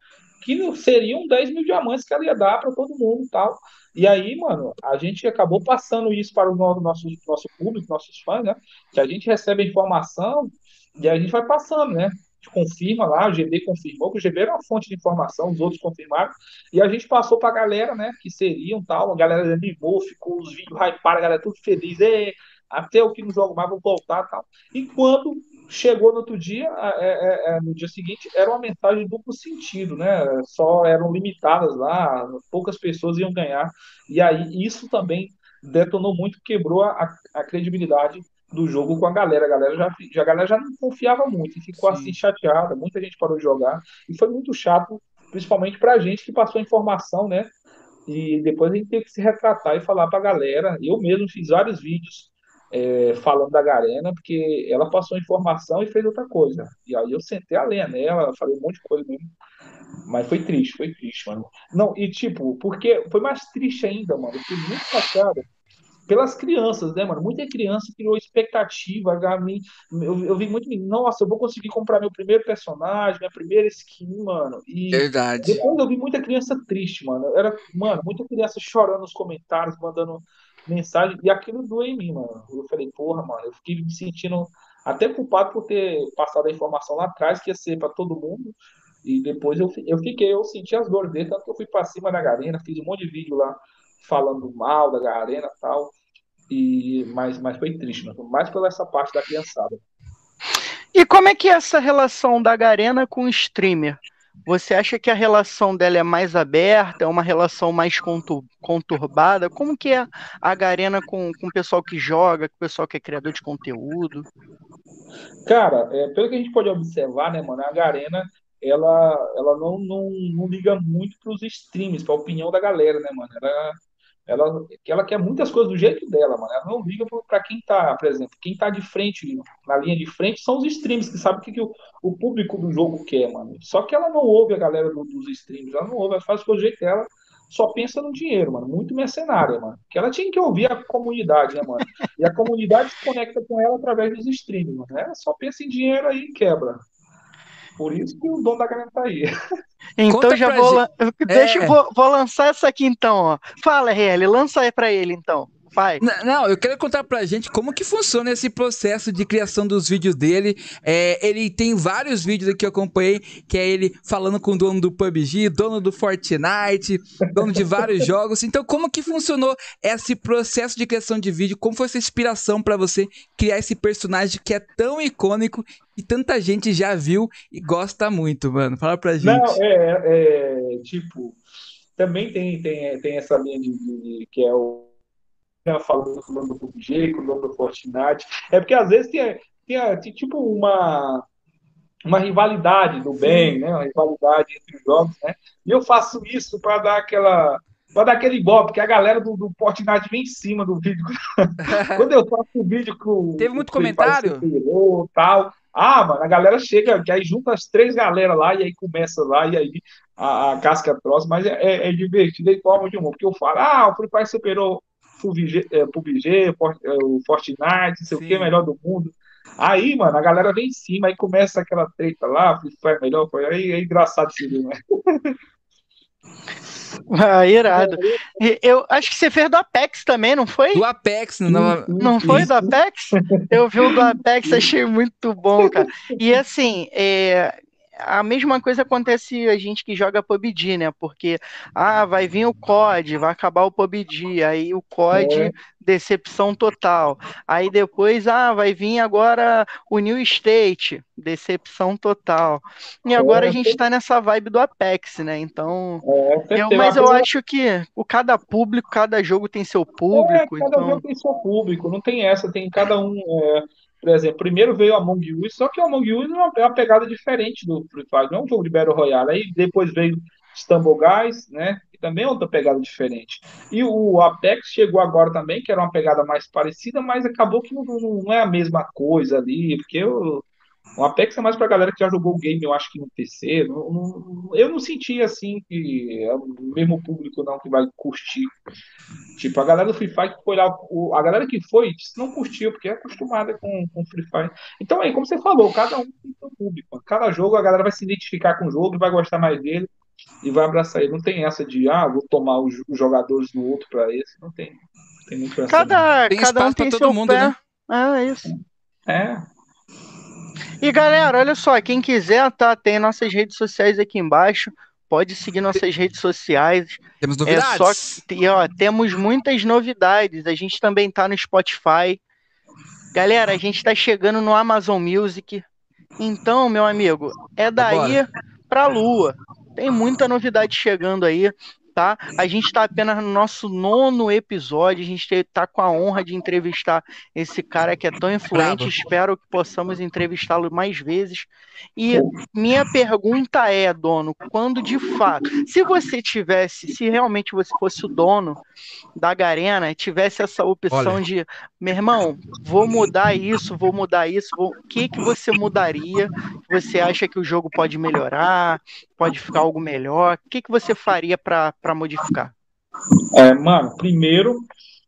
S3: que não seriam 10 mil diamantes que ela ia dar para todo mundo e tal. E aí, mano, a gente acabou passando isso para o nosso, nosso, nosso público, nossos fãs, né? Que a gente recebe a informação e a gente vai passando, né? Confirma lá, o GB confirmou, que o GB era uma fonte de informação, os outros confirmaram, e a gente passou para a galera, né, que seriam tal, a galera animou, ficou os vídeos hyparam, a galera tudo feliz, e, até o que não jogo mais, vou voltar tal. E quando chegou no outro dia, é, é, é, no dia seguinte, era uma mensagem duplo sentido, né, só eram limitadas lá, poucas pessoas iam ganhar, e aí isso também detonou muito, quebrou a, a credibilidade do jogo com a galera. A galera já, já, a galera já não confiava muito e ficou Sim. assim chateada. Muita gente parou de jogar e foi muito chato, principalmente pra gente que passou a informação, né? E depois a gente teve que se retratar e falar pra galera. Eu mesmo fiz vários vídeos é, falando da Garena, porque ela passou a informação e fez outra coisa. E aí eu sentei a lenha nela, falei um monte de coisa mesmo. Mas foi triste, foi triste, mano. Não, e tipo, porque foi mais triste ainda, mano. Eu fiquei muito chateado pelas crianças, né, mano? Muita criança criou expectativa. Eu, eu vi muito, nossa, eu vou conseguir comprar meu primeiro personagem, minha primeira skin, mano. E
S1: Verdade.
S3: depois eu vi muita criança triste, mano. Era, mano, muita criança chorando nos comentários, mandando mensagem, e aquilo doeu em mim, mano. Eu falei, porra, mano, eu fiquei me sentindo até culpado por ter passado a informação lá atrás, que ia ser para todo mundo. E depois eu, eu fiquei, eu senti as dores dele, tanto que eu fui pra cima da Garena, fiz um monte de vídeo lá falando mal da Garena e tal. E, mas, mas foi triste, mas mais pela essa parte da criançada.
S2: E como é que é essa relação da Garena com o streamer? Você acha que a relação dela é mais aberta, é uma relação mais conturbada? Como que é a Garena com, com o pessoal que joga, com o pessoal que é criador de conteúdo?
S3: Cara, é, pelo que a gente pode observar, né, mano, a Garena, ela, ela não, não, não liga muito para os streams, para a opinião da galera, né, mano? Ela, ela, ela quer muitas coisas do jeito dela, mano. Ela não liga para quem tá, por exemplo, quem tá de frente, na linha de frente, são os streams que sabem o que, que o, o, público do jogo quer, mano. Só que ela não ouve a galera do, dos streams, ela não ouve, ela faz do jeito dela, só pensa no dinheiro, mano. Muito mercenária, mano. Que ela tinha que ouvir a comunidade, né, mano? E a comunidade se conecta com ela através dos streams, mano. Ela só pensa em dinheiro aí e quebra. Por isso que o dono da caneta tá aí.
S2: Então Conta já vou, gente. deixa, é... vou, vou lançar essa aqui então, ó. Fala, RL, lança aí pra ele então. Vai.
S1: Não, eu quero contar pra gente como que funciona esse processo de criação dos vídeos dele. É, ele tem vários vídeos aqui que eu acompanhei, que é ele falando com o dono do PUBG, dono do Fortnite, dono de vários jogos. Então, como que funcionou esse processo de criação de vídeo? Como foi essa inspiração para você criar esse personagem que é tão icônico e tanta gente já viu e gosta muito, mano? Fala pra gente. Não,
S3: é, é tipo, também tem, tem, tem essa linha de, de que é o falando com o nome do PUBG, com o nome do Fortnite. É porque às vezes tem, tem, tem tipo uma, uma rivalidade do bem, né? Uma rivalidade entre os jogos, né? E eu faço isso para dar aquela para dar aquele golpe, que a galera do, do Fortnite vem em cima do vídeo. Quando eu faço o vídeo com
S1: Teve muito comentário?
S3: Superior, tal. Ah, mano, a galera chega, que aí junta as três galera lá, e aí começa lá, e aí a, a casca troça, mas é, é, é divertido, de forma de humor, porque eu falo, ah, o Free Fire superou PUBG, é, PUBG é, o Fortnite, não sei Sim. o que, melhor do mundo. Aí, mano, a galera vem em cima, aí começa aquela treta lá, foi melhor, foi aí é engraçado esse vídeo, né?
S2: Ah, irado. Eu acho que você fez do Apex também, não foi?
S1: Do Apex, não.
S2: Não foi do Apex? Eu vi o do Apex, achei muito bom, cara. E assim, é, a mesma coisa acontece a gente que joga PUBG, né? Porque, ah, vai vir o COD, vai acabar o PUBG, aí o COD, é. decepção total. Aí depois, ah, vai vir agora o New State, decepção total. E agora é, a gente tá nessa vibe do Apex, né? Então, é, eu, mas eu acho que o cada público, cada jogo tem seu público.
S3: É, cada
S2: então...
S3: jogo tem seu público, não tem essa, tem cada um é, por exemplo, primeiro veio Among Us, só que o Among Us é uma, é uma pegada diferente do Free Fire, não é um jogo de Battle Royale. Aí depois veio Stumble Guys, né? Que também é outra pegada diferente. E o Apex chegou agora também, que era uma pegada mais parecida, mas acabou que não, não é a mesma coisa ali, porque o, o Apex é mais pra galera que já jogou o game, eu acho que no PC. Não, não, eu não senti assim que é o mesmo público não que vai curtir. Tipo, a galera do Free Fire que foi lá, o, a galera que foi não curtiu, porque é acostumada com, com Free Fire. Então aí, como você falou, cada um tem seu público. Cada jogo a galera vai se identificar com o jogo e vai gostar mais dele e vai abraçar ele. Não tem essa de, ah, vou tomar os, jogadores do outro para esse. Não tem. tem muito essa,
S2: cada, tem cada um tem todo mundo, pé. né? É, isso.
S3: É.
S2: E galera, olha só, quem quiser, tá, tem nossas redes sociais aqui embaixo. Pode seguir nossas redes sociais.
S1: Temos novidades. É só,
S2: ó, temos muitas novidades. A gente também tá no Spotify. Galera, a gente tá chegando no Amazon Music. Então, meu amigo, é daí Bora. pra lua. Tem muita novidade chegando aí tá? A gente está apenas no nosso nono episódio, a gente está com a honra de entrevistar esse cara que é tão influente. Bravo. Espero que possamos entrevistá-lo mais vezes. E minha pergunta é, dono, quando de fato, se você tivesse, se realmente você fosse o dono da Garena, tivesse essa opção Olha. de, meu irmão, vou mudar isso, vou mudar isso, vou... o que que você mudaria? Você acha que o jogo pode melhorar? Pode ficar algo melhor? O que que você faria para modificar?
S3: É, mano, primeiro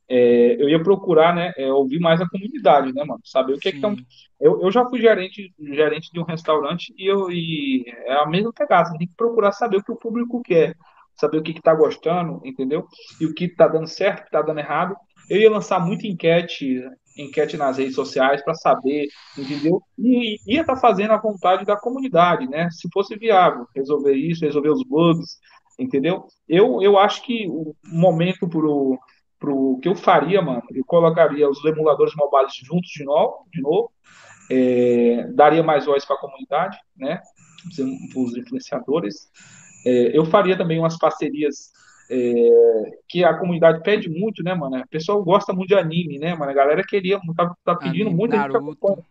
S3: é, eu ia procurar, né, é, ouvir mais a comunidade, né, mano, saber o que Sim. é que. Eu, eu já fui gerente, gerente de um restaurante e, eu, e é a mesma pegada, você tem que procurar saber o que o público quer, saber o que está gostando, entendeu? E o que está dando certo, o que está dando errado. Eu ia lançar muita enquete, enquete nas redes sociais para saber, entendeu? E ia estar tá fazendo a vontade da comunidade, né? Se fosse viável, resolver isso, resolver os bugs, entendeu? Eu, eu acho que o momento pro, pro que eu faria, mano, eu colocaria os emuladores mobiles juntos de novo, de novo, é, daria mais voz para a comunidade, né? Os influenciadores. É, eu faria também umas parcerias é, que a comunidade pede muito, né, mano? O pessoal gosta muito de anime, né, mano? A galera queria, tá, tá pedindo anime, muito.
S1: Naruto,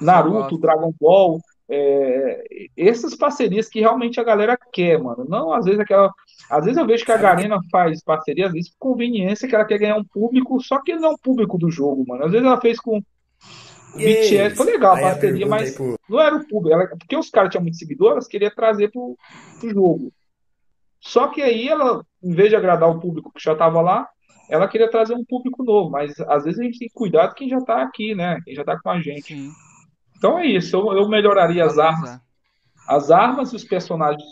S3: Naruto Dragon Ball, é, essas parcerias que realmente a galera quer, mano. Não, às vezes aquela. Às vezes eu vejo que a Garena faz parceria, às vezes por conveniência, que ela quer ganhar um público, só que não é um público do jogo, mano. Às vezes ela fez com BTS, foi legal a parceria, mas por... não era o público. Ela, porque os caras tinham muito seguidor, elas queriam trazer pro, pro jogo. Só que aí ela, em vez de agradar o público que já estava lá, ela queria trazer um público novo. Mas às vezes a gente tem que cuidar de quem já está aqui, né? Quem já está com a gente. Sim. Então é isso, eu, eu melhoraria as armas. As armas e os personagens.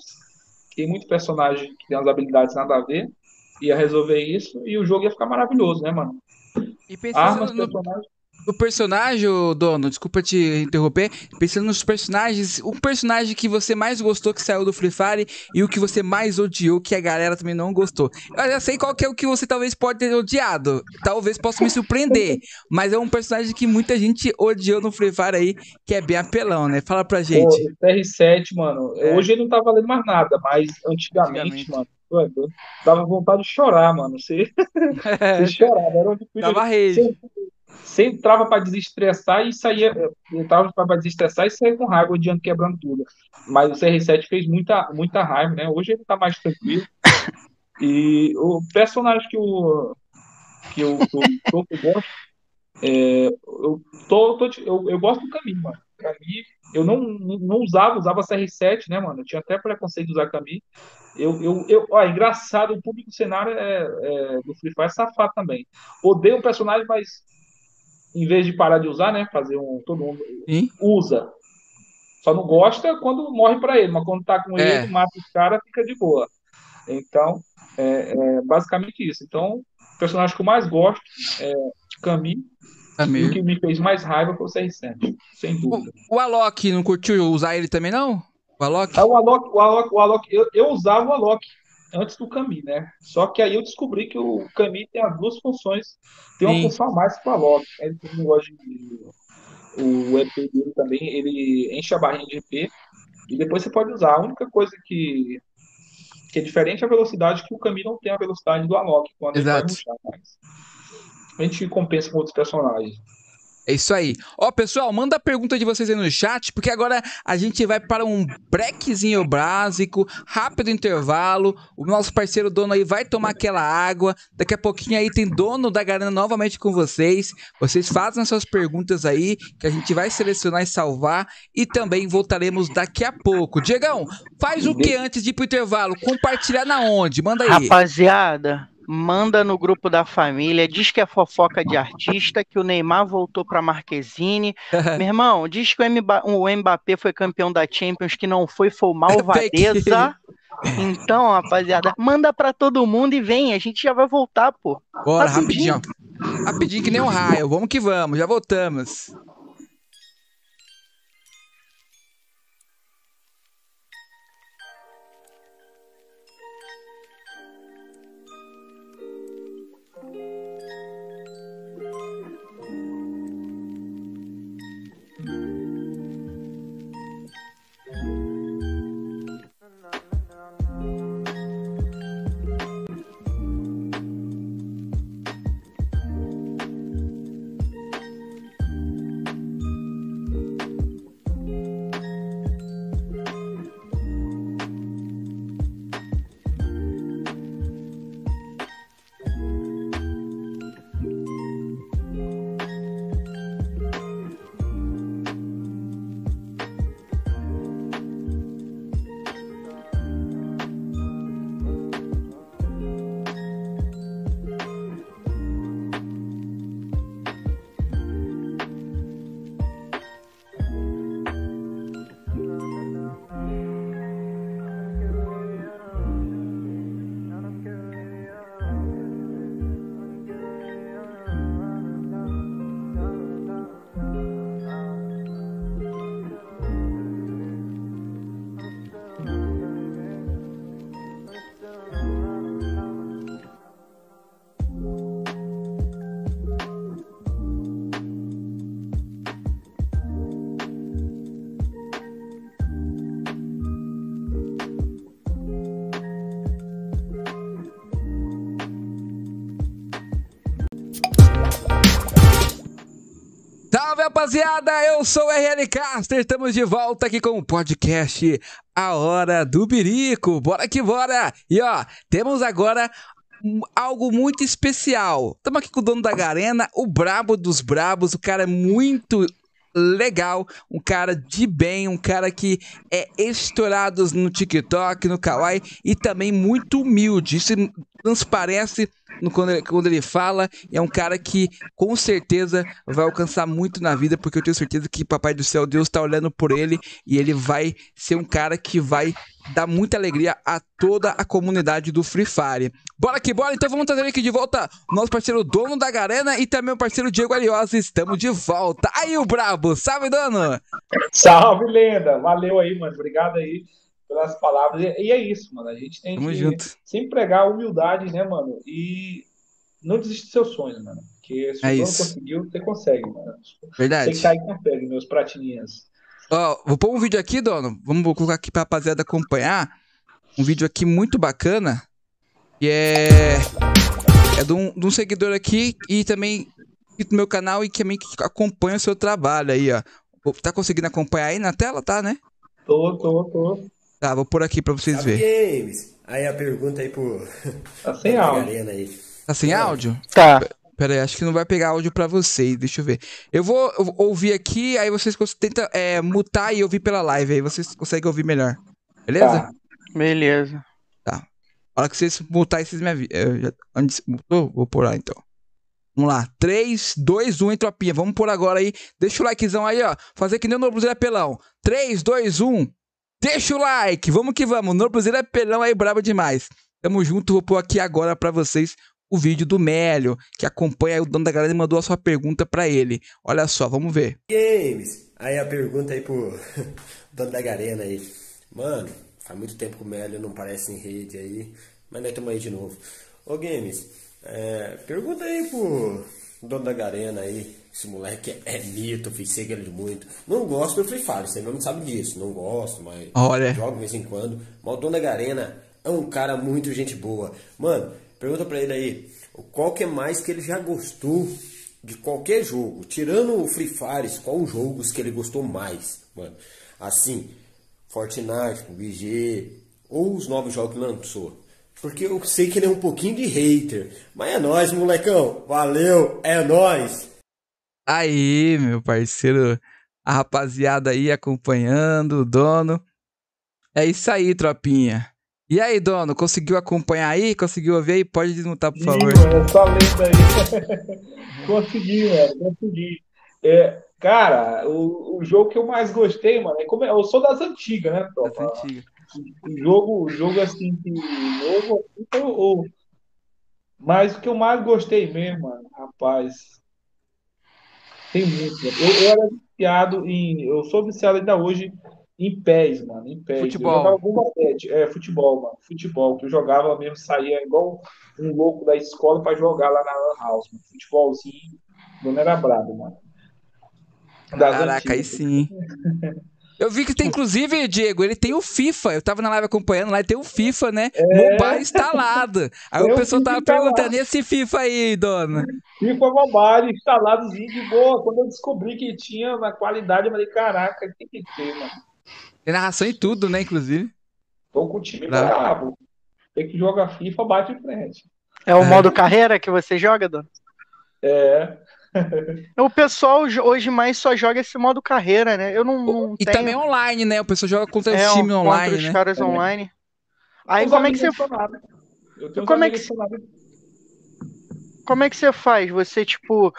S3: Tem muito personagem que tem as habilidades nada a ver. Ia resolver isso e o jogo ia ficar maravilhoso, né, mano?
S1: E armas, no, personagens. O personagem, dono, desculpa te interromper. Pensando nos personagens, o personagem que você mais gostou que saiu do Free Fire e o que você mais odiou que a galera também não gostou. Eu já sei qual que é o que você talvez pode ter odiado. Talvez possa me surpreender. Mas é um personagem que muita gente odiou no Free Fire aí, que é bem apelão, né? Fala pra gente.
S3: Pô, TR7, mano. É. Hoje ele não tá valendo mais nada, mas antigamente, antigamente. mano. Dava vontade de chorar, mano. Você, você chorava. Era onde
S1: Dava rede.
S3: Você entrava para desestressar e saía, entrava para desestressar e saía com raiva, odiando, quebrando tudo. Mas o CR7 fez muita, muita raiva, né? Hoje ele está mais tranquilo. E o personagem que eu, que eu, que eu, que eu gosto, é, eu, tô, tô, eu, eu gosto do caminho, mano. Caminho, eu não, não usava, usava CR7, né, mano? Eu tinha até preconceito de usar caminho. Eu, eu, eu, ó, engraçado, o público cenário é, é, do Free Fire é safado também. Odeio o personagem, mas em vez de parar de usar, né? Fazer um. Todo mundo usa. Só não gosta quando morre para ele, mas quando tá com é. ele, mata os caras, fica de boa. Então, é, é, basicamente isso. Então, o personagem que eu mais gosto é Camille. E o que me fez mais raiva foi o CR7, sem dúvida.
S1: O, o Alok não curtiu usar ele também, não? O Alok?
S3: Ah, o Alok, o Alok, o Alok eu, eu usava o Alok antes do Kami, né? Só que aí eu descobri que o Kami tem as duas funções. Tem uma Sim. função a mais o Alok. Ele tem um de. O EP dele também, ele enche a barrinha de EP e depois você pode usar. A única coisa que, que é diferente é a velocidade, que o Kami não tem a velocidade do Alok quando Exato. ele vai ruxar mais. A gente compensa com outros personagens.
S1: É isso aí. Ó, pessoal, manda a pergunta de vocês aí no chat, porque agora a gente vai para um breakzinho básico, rápido intervalo. O nosso parceiro dono aí vai tomar aquela água. Daqui a pouquinho aí tem dono da Garena novamente com vocês. Vocês fazem as suas perguntas aí, que a gente vai selecionar e salvar. E também voltaremos daqui a pouco. Diegão, faz o que antes de ir pro intervalo? Compartilhar na onde? Manda aí.
S2: Rapaziada, manda no grupo da família, diz que é fofoca de artista, que o Neymar voltou para Marquezine. Meu irmão, diz que o Mbappé foi campeão da Champions, que não foi, foi o Malvadeza. Então, rapaziada, manda para todo mundo e vem, a gente já vai voltar, pô.
S1: Bora, rapidinho. Rapidinho, rapidinho que nem um raio. Vamos que vamos, já voltamos. Rapaziada, eu sou o RL Caster, estamos de volta aqui com o podcast A Hora do Birico. Bora que bora! E ó, temos agora algo muito especial. Estamos aqui com o dono da Garena, o brabo dos brabos, o cara é muito legal, um cara de bem, um cara que é estourado no TikTok, no Kawaii e também muito humilde. Isso transparece quando, ele, quando ele fala. É um cara que com certeza vai alcançar muito na vida, porque eu tenho certeza que Papai do Céu, Deus está olhando por ele e ele vai ser um cara que vai dar muita alegria a toda a comunidade do Free Fire. Bora que bora, então vamos trazer aqui de volta nosso parceiro dono da Garena e também o parceiro Diego Ariosa. Estamos de volta. Aí o Brabo, salve dono!
S3: Salve, lenda! Valeu aí, mano. Obrigado aí pelas palavras. E é isso, mano. A gente tem
S1: Tamo
S3: que
S1: junto.
S3: sempre pregar humildade, né, mano? E não desistir dos seus sonhos, mano. Porque se é você não conseguiu, você consegue, mano.
S1: Verdade.
S3: Você cai e consegue, meus pratinhas.
S1: Ó, vou pôr um vídeo aqui, dono. Vamos colocar aqui pra rapaziada acompanhar. Um vídeo aqui muito bacana. Que é. É de um, de um seguidor aqui e também do meu canal e que também acompanha o seu trabalho aí, ó. Tá conseguindo acompanhar aí na tela, tá, né?
S3: Tô, tô, tô.
S1: Tá, vou pôr aqui pra vocês verem.
S4: Games. Aí a pergunta aí pro.
S3: Tá sem áudio.
S4: Aí.
S1: Tá sem áudio?
S2: Tá.
S1: Pera aí, acho que não vai pegar áudio pra vocês. Deixa eu ver. Eu vou ouvir aqui, aí vocês tentam é, mutar e ouvir pela live. Aí vocês conseguem ouvir melhor. Beleza? Tá.
S2: Beleza.
S1: Tá. A hora que vocês mutarem, vocês me avisam. Antes mutou? Vou pôr lá então. Vamos lá. 3, 2, 1, entropia. Vamos por agora aí. Deixa o likezão aí, ó. Fazer que nem o Novo Zé Pelão. 3, 2, 1. Deixa o like, vamos que vamos. No Cruzeiro é pelão aí, brabo demais. Tamo junto, vou pôr aqui agora para vocês o vídeo do Mélio, que acompanha o dono da galera e mandou a sua pergunta para ele. Olha só, vamos ver.
S4: Games. Aí a pergunta aí pro dono da Garena aí. Mano, faz muito tempo que o Mélio não aparece em rede aí, mas nós estamos aí de novo. Ô Games, é, pergunta aí pro dono da Garena aí, esse moleque é, é mito, fiz ele muito. Não gosto do Free Fire, você não sabe disso, não gosto, mas
S1: Olha.
S4: jogo de vez em quando. Mas o dono da Garena é um cara muito gente boa. Mano, pergunta pra ele aí, qual que é mais que ele já gostou de qualquer jogo, tirando o Free Fire, qual os jogos que ele gostou mais, mano? Assim, Fortnite, PUBG, ou os novos jogos que lançou. Porque eu sei que ele é um pouquinho de hater. Mas é nóis, molecão. Valeu, é nóis.
S1: Aí, meu parceiro. A rapaziada aí acompanhando, o dono. É isso aí, tropinha. E aí, dono, conseguiu acompanhar aí? Conseguiu ouvir aí? Pode desmutar, por favor.
S3: Sim, mano, só lendo aí. consegui, mano, consegui. É, cara, o, o jogo que eu mais gostei, mano, é como eu sou das antigas, né,
S1: Das antigas.
S3: O jogo, jogo assim, que novo, ou, ou, mas o que eu mais gostei mesmo, mano, rapaz, tem muito. Eu, eu era viciado em, eu sou viciado ainda hoje em pés, mano. Em pés.
S1: Futebol.
S3: Eu jogava alguma É, futebol, mano. Futebol. Que eu jogava mesmo, saía igual um louco da escola pra jogar lá na Lan House. Mano. Futebolzinho. Não era brabo, mano.
S1: Das Caraca, aí sim. Eu vi que tem, inclusive, Diego, ele tem o FIFA. Eu tava na live acompanhando lá, e tem o FIFA, né? É. Mobile instalado. Aí tem o pessoal tava perguntando, e esse FIFA aí, dona?
S3: FIFA Mobile instaladozinho de boa. Quando eu descobri que tinha na qualidade, eu falei, caraca, tem que ter, mano.
S1: Tem narração e tudo, né, inclusive.
S3: Tô com o time bravo. Tem que jogar FIFA, bate em frente.
S2: É o é. modo carreira que você joga, Dona?
S3: É.
S2: o pessoal hoje mais só joga esse modo carreira, né? Eu não, não
S1: E
S2: tenho...
S1: também online, né? O pessoal joga contra é, os times online, contra
S2: os
S1: né?
S2: caras
S1: é.
S2: online. Aí como é que você... Como é que... Como é que você faz? Você, tipo,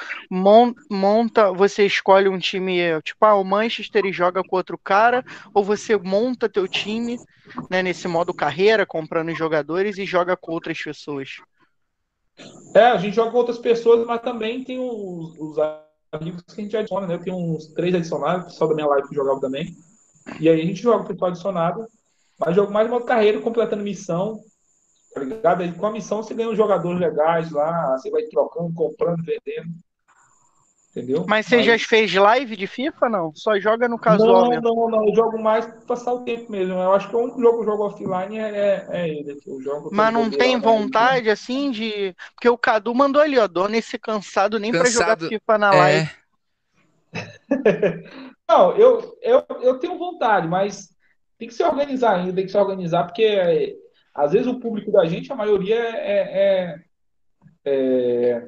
S2: monta, você escolhe um time, tipo, ah, o Manchester e joga com outro cara, ou você monta teu time, né, nesse modo carreira, comprando jogadores e joga com outras pessoas?
S3: É, a gente joga com outras pessoas, mas também tem os, os amigos que a gente adiciona, né? Eu tenho uns três adicionados, o pessoal da minha live que jogava também. E aí a gente joga com o pessoal adicionado, mas jogo mais modo carreira, completando missão, tá ligado? Aí com a missão você ganha uns jogadores legais lá, você vai trocando, comprando, vendendo. Entendeu?
S2: Mas você Mas... já fez live de FIFA não? Só joga no casual
S3: não,
S2: mesmo?
S3: Não, não, eu jogo mais pra passar o tempo mesmo. Eu acho que o único jogo que eu jogo offline é, é, é ele. Eu jogo
S2: Mas não tem vontade, assim, de... Porque o Cadu mandou ali, ó, dona esse cansado nem Cansado, pra jogar FIFA na live.
S3: É... não, eu, eu, eu tenho vontade, mas tem que se organizar ainda, tem que se organizar, porque é, às vezes o público da gente, a maioria é, é, é,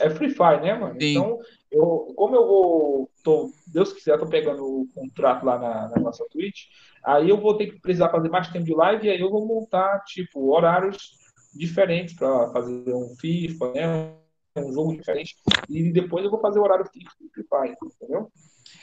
S3: é Free Fire, né, mano? Sim. Então, eu, como eu vou, tô, Deus quiser, tô pegando o contrato lá na, na, nossa Twitch, aí eu vou ter que precisar fazer mais tempo de live e aí eu vou montar, tipo, horários diferentes para fazer um FIFA, né? Um jogo diferente. E depois eu vou fazer o horário fixo do Free Fire, entendeu?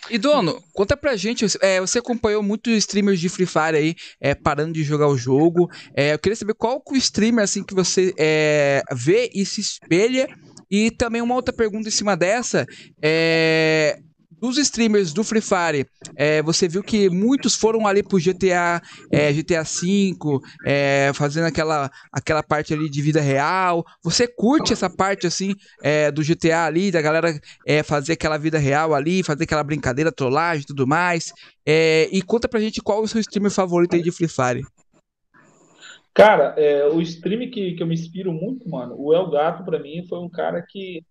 S1: E dono, conta pra gente, é, você acompanhou muitos streamers de Free Fire aí, é, parando de jogar o jogo. É, eu queria saber qual o streamer assim que você é, vê e se espelha e também uma outra pergunta em cima dessa é dos streamers do Free Fire, é, você viu que muitos foram ali pro GTA, é, GTA V, é, fazendo aquela, aquela parte ali de vida real. Você curte essa parte assim é, do GTA ali, da galera é, fazer aquela vida real ali, fazer aquela brincadeira, trollagem e tudo mais. É, e conta pra gente qual é o seu streamer favorito aí de Free Fire.
S3: Cara, é, o stream que, que eu me inspiro muito, mano, o El Gato, pra mim, foi um cara que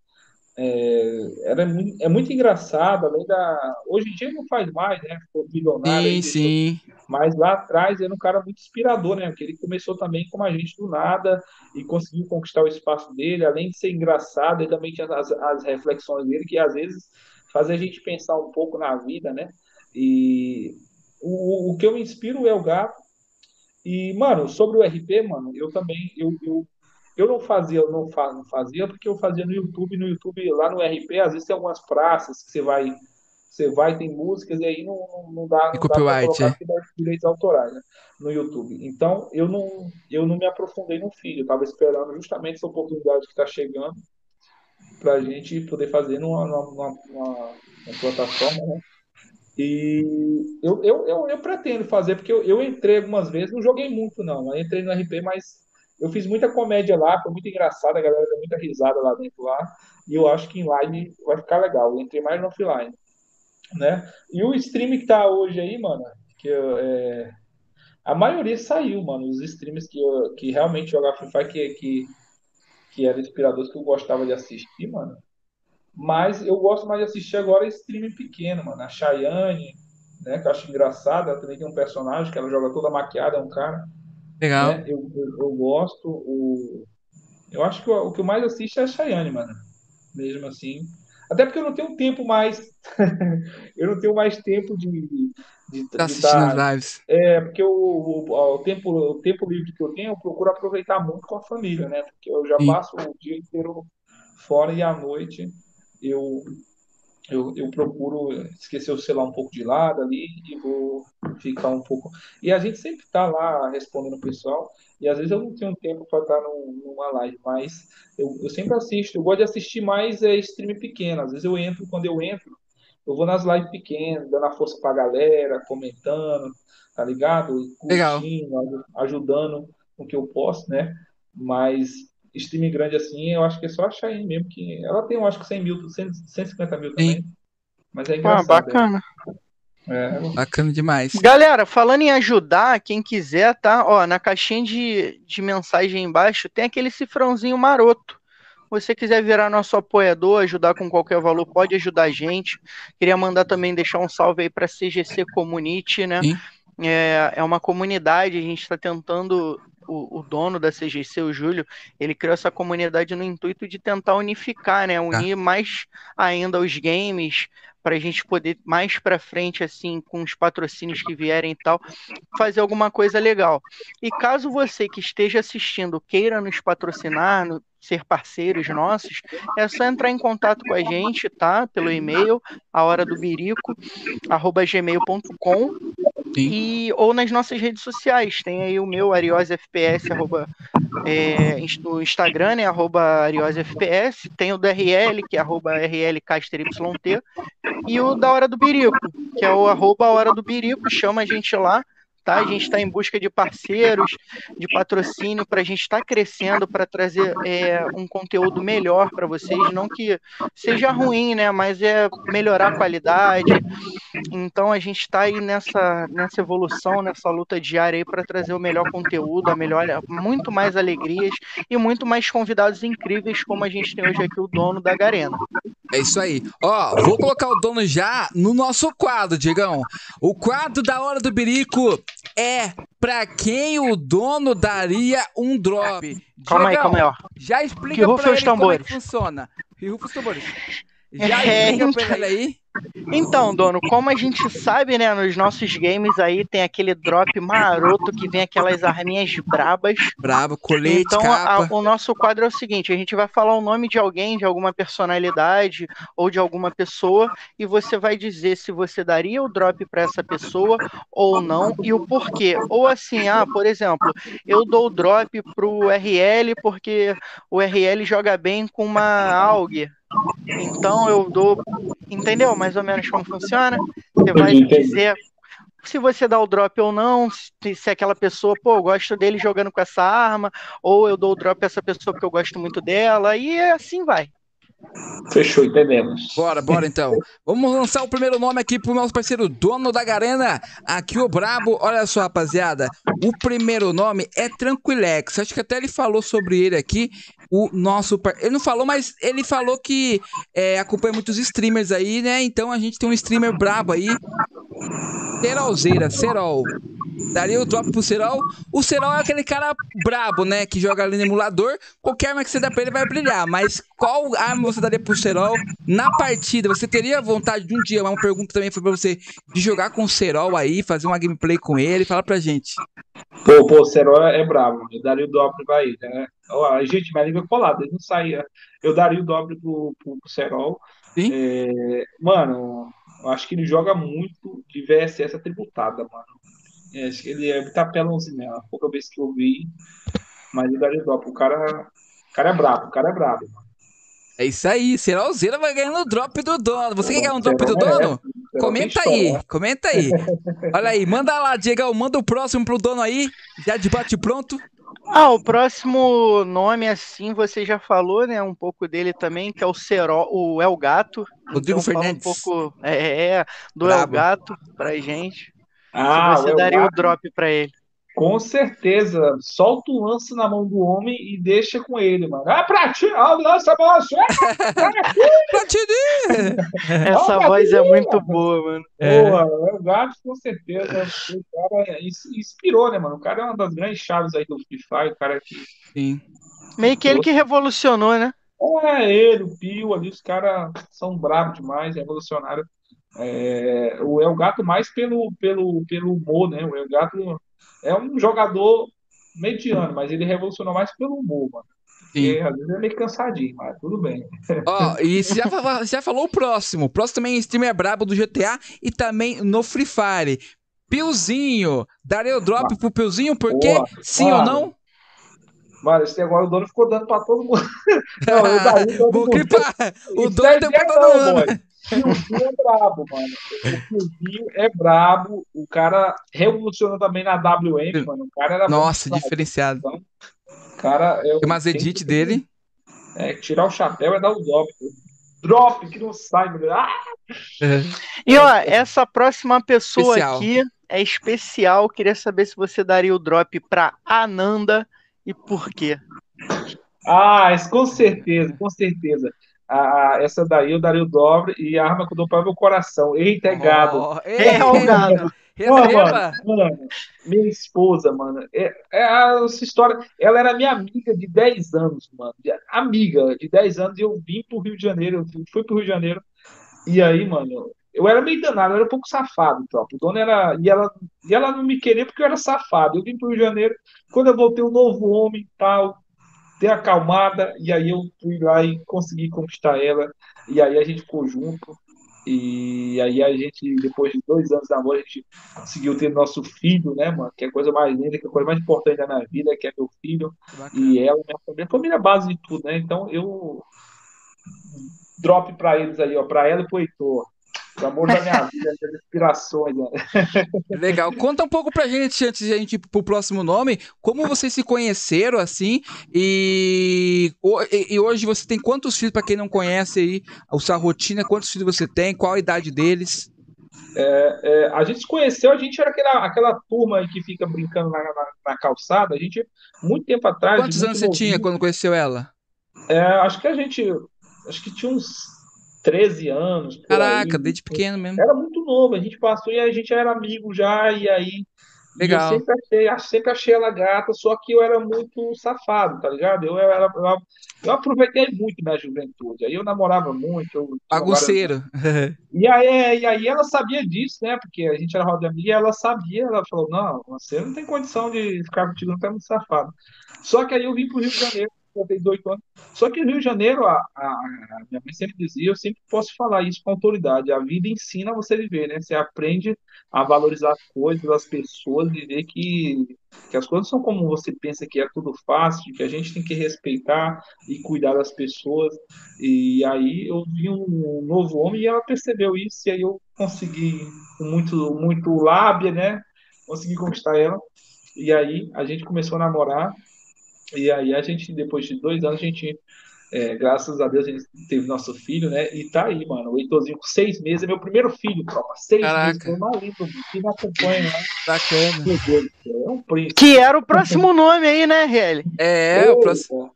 S3: é, era muito, é muito engraçado, além da. Hoje em dia não faz mais, né? Ficou bilionário.
S1: Sim, sim.
S3: Mas lá atrás era um cara muito inspirador, né? Porque ele começou também como a gente do nada e conseguiu conquistar o espaço dele. Além de ser engraçado, ele também tinha as, as reflexões dele, que às vezes fazem a gente pensar um pouco na vida, né? E o, o que eu me inspiro é o gato e, mano, sobre o RP, mano, eu também, eu, eu, eu não fazia, não, faz, não fazia porque eu fazia no YouTube, no YouTube, lá no RP, às vezes tem algumas praças que você vai, você vai, tem músicas, e aí não, não, não dá, não
S1: dá
S3: pra é. direitos autorais, né, no YouTube. Então, eu não, eu não me aprofundei no filho, eu tava esperando justamente essa oportunidade que tá chegando pra gente poder fazer numa, numa, numa, numa plataforma, né, E eu, eu, eu, eu pretendo fazer, porque eu, eu entrei algumas vezes, não joguei muito, não. Eu entrei no RP, mas eu fiz muita comédia lá, foi muito engraçado, a galera deu muita risada lá dentro lá. E eu acho que em live vai ficar legal. Eu entrei mais no offline. Né? E o stream que tá hoje aí, mano, que é, a maioria saiu, mano. Os streams que, eu, que realmente jogavam Free Fire, que, que, que eram inspiradores que eu gostava de assistir, mano. Mas eu gosto mais de assistir agora stream pequeno, mano. A Chayane, né? Que eu acho engraçada. Também tem um personagem que ela joga toda maquiada, é um cara.
S1: Legal.
S3: Né? Eu, eu, eu, gosto. O... Eu acho que o, o que eu mais assisto é a Chayane, mano. Mesmo assim. Até porque eu não tenho tempo mais. eu não tenho mais tempo de. de,
S1: tá assistindo as lives.
S3: É, porque o, o, o, tempo, o tempo livre que eu tenho, eu procuro aproveitar muito com a família, né? Porque eu já Sim. passo o dia inteiro fora e à noite eu eu, eu procuro esquecer o celular um pouco de lado ali e vou ficar um pouco. E a gente sempre está lá respondendo o pessoal, e às vezes eu não tenho tempo para estar num, numa live, mas eu, eu sempre assisto. Eu gosto de assistir mais é, stream pequeno. Às vezes eu entro, quando eu entro, eu vou nas lives pequenas, dando a força para a galera, comentando, tá ligado?
S1: Curtindo,
S3: ajudando o que eu posso, né? Mas stream grande assim, eu acho que é só a Cheyenne mesmo, que ela tem, eu acho que 100 mil, 150 mil também. Sim. Mas é engraçado.
S2: Ah, bacana.
S1: É. Bacana demais.
S2: Galera, falando em ajudar, quem quiser, tá? Ó, na caixinha de, de mensagem embaixo tem aquele cifrãozinho maroto. Se você quiser virar nosso apoiador, ajudar com qualquer valor, pode ajudar a gente. Queria mandar também deixar um salve aí para CGC Community, né? É, é uma comunidade, a gente está tentando o, o, dono da CGC, o Júlio, ele criou essa comunidade no intuito de tentar unificar, né? Unir tá. mais ainda os games, para a gente poder mais para frente, assim, com os patrocínios que vierem e tal, fazer alguma coisa legal. E caso você que esteja assistindo queira nos patrocinar, no, ser parceiros nossos, é só entrar em contato com a gente, tá? Pelo e-mail, a hora do birico, arroba gmail.com e ou nas nossas redes sociais. Tem aí o meu ariosfps, arroba, é, no Instagram, né? Arroba ariosfps. Tem o do RL, que é arroba rlcasteryt. E o da Hora do Birico, que é o arroba Hora do Birico. Chama a gente lá tá? A gente está em busca de parceiros, de patrocínio para a gente estar tá crescendo, para trazer é, um conteúdo melhor para vocês, não que seja ruim, né? Mas é melhorar a qualidade. Então a gente está aí nessa, nessa evolução, nessa luta diária para trazer o melhor conteúdo, a melhor, muito mais alegrias e muito mais convidados incríveis, como a gente tem hoje aqui o dono da Garena.
S1: É isso aí. Ó, vou colocar o dono já no nosso quadro, Diegão. O quadro da Hora do Birico é para quem o dono daria um drop.
S2: Calma aí, calma aí, ó.
S1: Já explica que pra ele como é que funciona. Que rufa os tambores. Já é, explica pra ele aí.
S2: Então, dono, como a gente sabe, né, nos nossos games aí tem aquele drop maroto que vem aquelas arminhas brabas.
S1: Brabo, colete,
S2: Então,
S1: a,
S2: o nosso quadro é o seguinte, a gente vai falar o nome de alguém, de alguma personalidade ou de alguma pessoa e você vai dizer se você daria o drop para essa pessoa ou não e o porquê. Ou assim, ah, por exemplo, eu dou o drop pro RL porque o RL joga bem com uma AUG. Então eu dou, entendeu? Mais ou menos como funciona. Você vai dizer se você dá o drop ou não, se, se aquela pessoa, pô, eu gosto dele jogando com essa arma, ou eu dou o drop a essa pessoa porque eu gosto muito dela, e assim vai.
S3: Fechou, entendemos.
S1: Bora, bora então. Vamos lançar o primeiro nome aqui pro nosso parceiro dono da Garena, aqui o Brabo. Olha só, rapaziada. O primeiro nome é Tranquilex. Acho que até ele falou sobre ele aqui. O nosso. Ele não falou, mas ele falou que é, acompanha muitos streamers aí, né? Então a gente tem um streamer brabo aí. Serolzeira, Serol. Daria o drop pro Serol. O Serol é aquele cara brabo, né? Que joga ali no emulador. Qualquer arma que você dá pra ele vai brilhar. Mas qual arma você daria pro Serol na partida? Você teria vontade de um dia? Uma pergunta também foi pra você de jogar com o Serol aí, fazer uma gameplay com ele. Fala pra gente.
S3: Pô, pô, o Serol é brabo. Eu daria o drop pra ele, né? Gente, minha língua é colada. Ele não saía. Eu daria o drop pro, pro, pro Serol. Sim. É, mano, eu acho que ele joga muito de VSS atributada, mano. É, acho que ele é tapelãozinho, a pouca vez que eu vi. Mas ele daria drop. O cara, o cara é brabo, o cara é brabo. Mano.
S1: É isso aí, Serolzeira vai ganhando o drop do dono. Você quer ganhar um drop do dono? Comenta aí, comenta aí. Olha aí, manda lá, Diego, manda o próximo pro dono aí, já de bate pronto.
S2: Ah, o próximo nome, assim, você já falou, né? Um pouco dele também, que é o Ceró, o El Gato.
S1: Rodrigo então, Fernandes.
S2: um pouco é, é do Bravo. El Gato pra gente.
S3: Ah,
S2: você daria o drop pra ele.
S3: Com certeza. Solta o lance na mão do homem e deixa com ele, mano. Ah, pra ti! Ah, lança a moça!
S1: pra ti!
S2: Essa oh, voz é muito boa, mano.
S3: É. Boa, é o Gato, com certeza. O cara inspirou, né, mano? O cara é uma das grandes chaves aí do Free Fire, o cara que.
S1: Sim.
S2: Meio que ele que revolucionou, né?
S3: É, ele, o Pio ali, os caras são bravos demais, revolucionários. É, o El Gato mais pelo, pelo, pelo humor, né? O El Gato é um jogador mediano, mas ele revolucionou mais pelo humor, mano. Porque às vezes é meio cansadinho, mas tudo bem.
S1: Ó, e você já, já falou o próximo. O próximo também é streamer brabo do GTA e também no Free Fire. Piozinho. Darei o drop ah, pro Piozinho, porque boa, sim mano, ou não?
S3: Mano, esse agora o dono ficou dando pra todo mundo. Não, eu daria todo mundo.
S1: O dono deu pra todo mundo.
S3: Piozinho é brabo, mano. O Piozinho é brabo. O cara revolucionou também na WM, mano. O cara era
S1: Nossa, diferenciado.
S3: Então, o cara é
S1: Tem umas edit dele.
S3: É, tirar o chapéu é dar o drop. Drop que não sai, mano. Ah!
S2: É. E ó, essa próxima pessoa especial. aqui é especial. Queria saber se você daria o drop pra Ananda e por quê.
S3: Ah, com certeza, com certeza a, essa daí eu daria o dobro e a arma que eu dou para meu coração. Eita, é gado. Oh,
S2: é o gado.
S3: Pô, mano, mano, minha esposa, mano, é, é, essa história, ela era minha amiga de 10 anos, mano, amiga de 10 anos, e eu vim pro Rio de Janeiro, eu fui pro Rio de Janeiro, e aí, mano, eu era meio danado, eu era um pouco safado, então, o dono era, e ela, e ela não me queria porque eu era safado, eu vim pro Rio de Janeiro, quando eu voltei um novo homem, tal, ter acalmada, e aí eu fui lá e consegui conquistar ela, e aí a gente ficou junto, e aí a gente, depois de dois anos de amor, a gente conseguiu ter nosso filho, né, mano, que é a coisa mais linda, que é a coisa mais importante da minha vida, que é meu filho, e ela, minha família, família é a base de tudo, né, então eu drop para eles aí, ó, para ela e pro Heitor, o amor da minha vida, as inspirações. Né?
S1: Legal. Conta um pouco pra gente, antes de a gente ir pro próximo nome, como vocês se conheceram, assim, e, e hoje você tem quantos filhos, pra quem não conhece aí, a sua rotina, quantos filhos você tem, qual a idade deles?
S3: É, é, a gente se conheceu, a gente era aquela, aquela turma que fica brincando na, na, na calçada, a gente, muito tempo atrás...
S1: Quantos anos você tinha quando conheceu ela?
S3: É, acho que a gente, acho que tinha uns 13 anos.
S1: Caraca, aí. desde pequeno mesmo.
S3: Era muito novo, a gente passou e a gente era amigo já, e aí.
S1: Legal.
S3: eu sempre achei, sempre achei ela gata, só que eu era muito safado, tá ligado? Eu, era, eu, eu aproveitei muito minha juventude. Aí eu namorava muito. Eu
S1: Bagunceiro.
S3: e, aí, e aí ela sabia disso, né? Porque a gente era roda de amiga e ela sabia, ela falou: não, você não tem condição de ficar contigo, não tá muito safado. Só que aí eu vim pro Rio de Janeiro eu tenho 18 anos. Só que no Rio de Janeiro, a, a, a, minha mãe sempre dizia, eu sempre posso falar isso com autoridade, a vida ensina você viver, né? Você aprende a valorizar as coisas, as pessoas, e ver que, que as coisas são como você pensa que é tudo fácil, que a gente tem que respeitar e cuidar das pessoas. E aí eu vi um novo homem e ela percebeu isso, e aí eu consegui, com muito, muito lábia, né? Consegui conquistar ela. E aí a gente começou a namorar e aí a gente, depois de dois anos, a gente, é, graças a Deus, a gente teve nosso filho, né? E tá aí, mano. O Heitorzinho com seis meses, é meu primeiro filho, tropa. Seis Caraca. meses, foi maluco, que me acompanha lá.
S1: Bacana.
S3: Meu Deus é um príncipe.
S2: Que era o próximo nome aí, né, Riel?
S1: É, o próximo.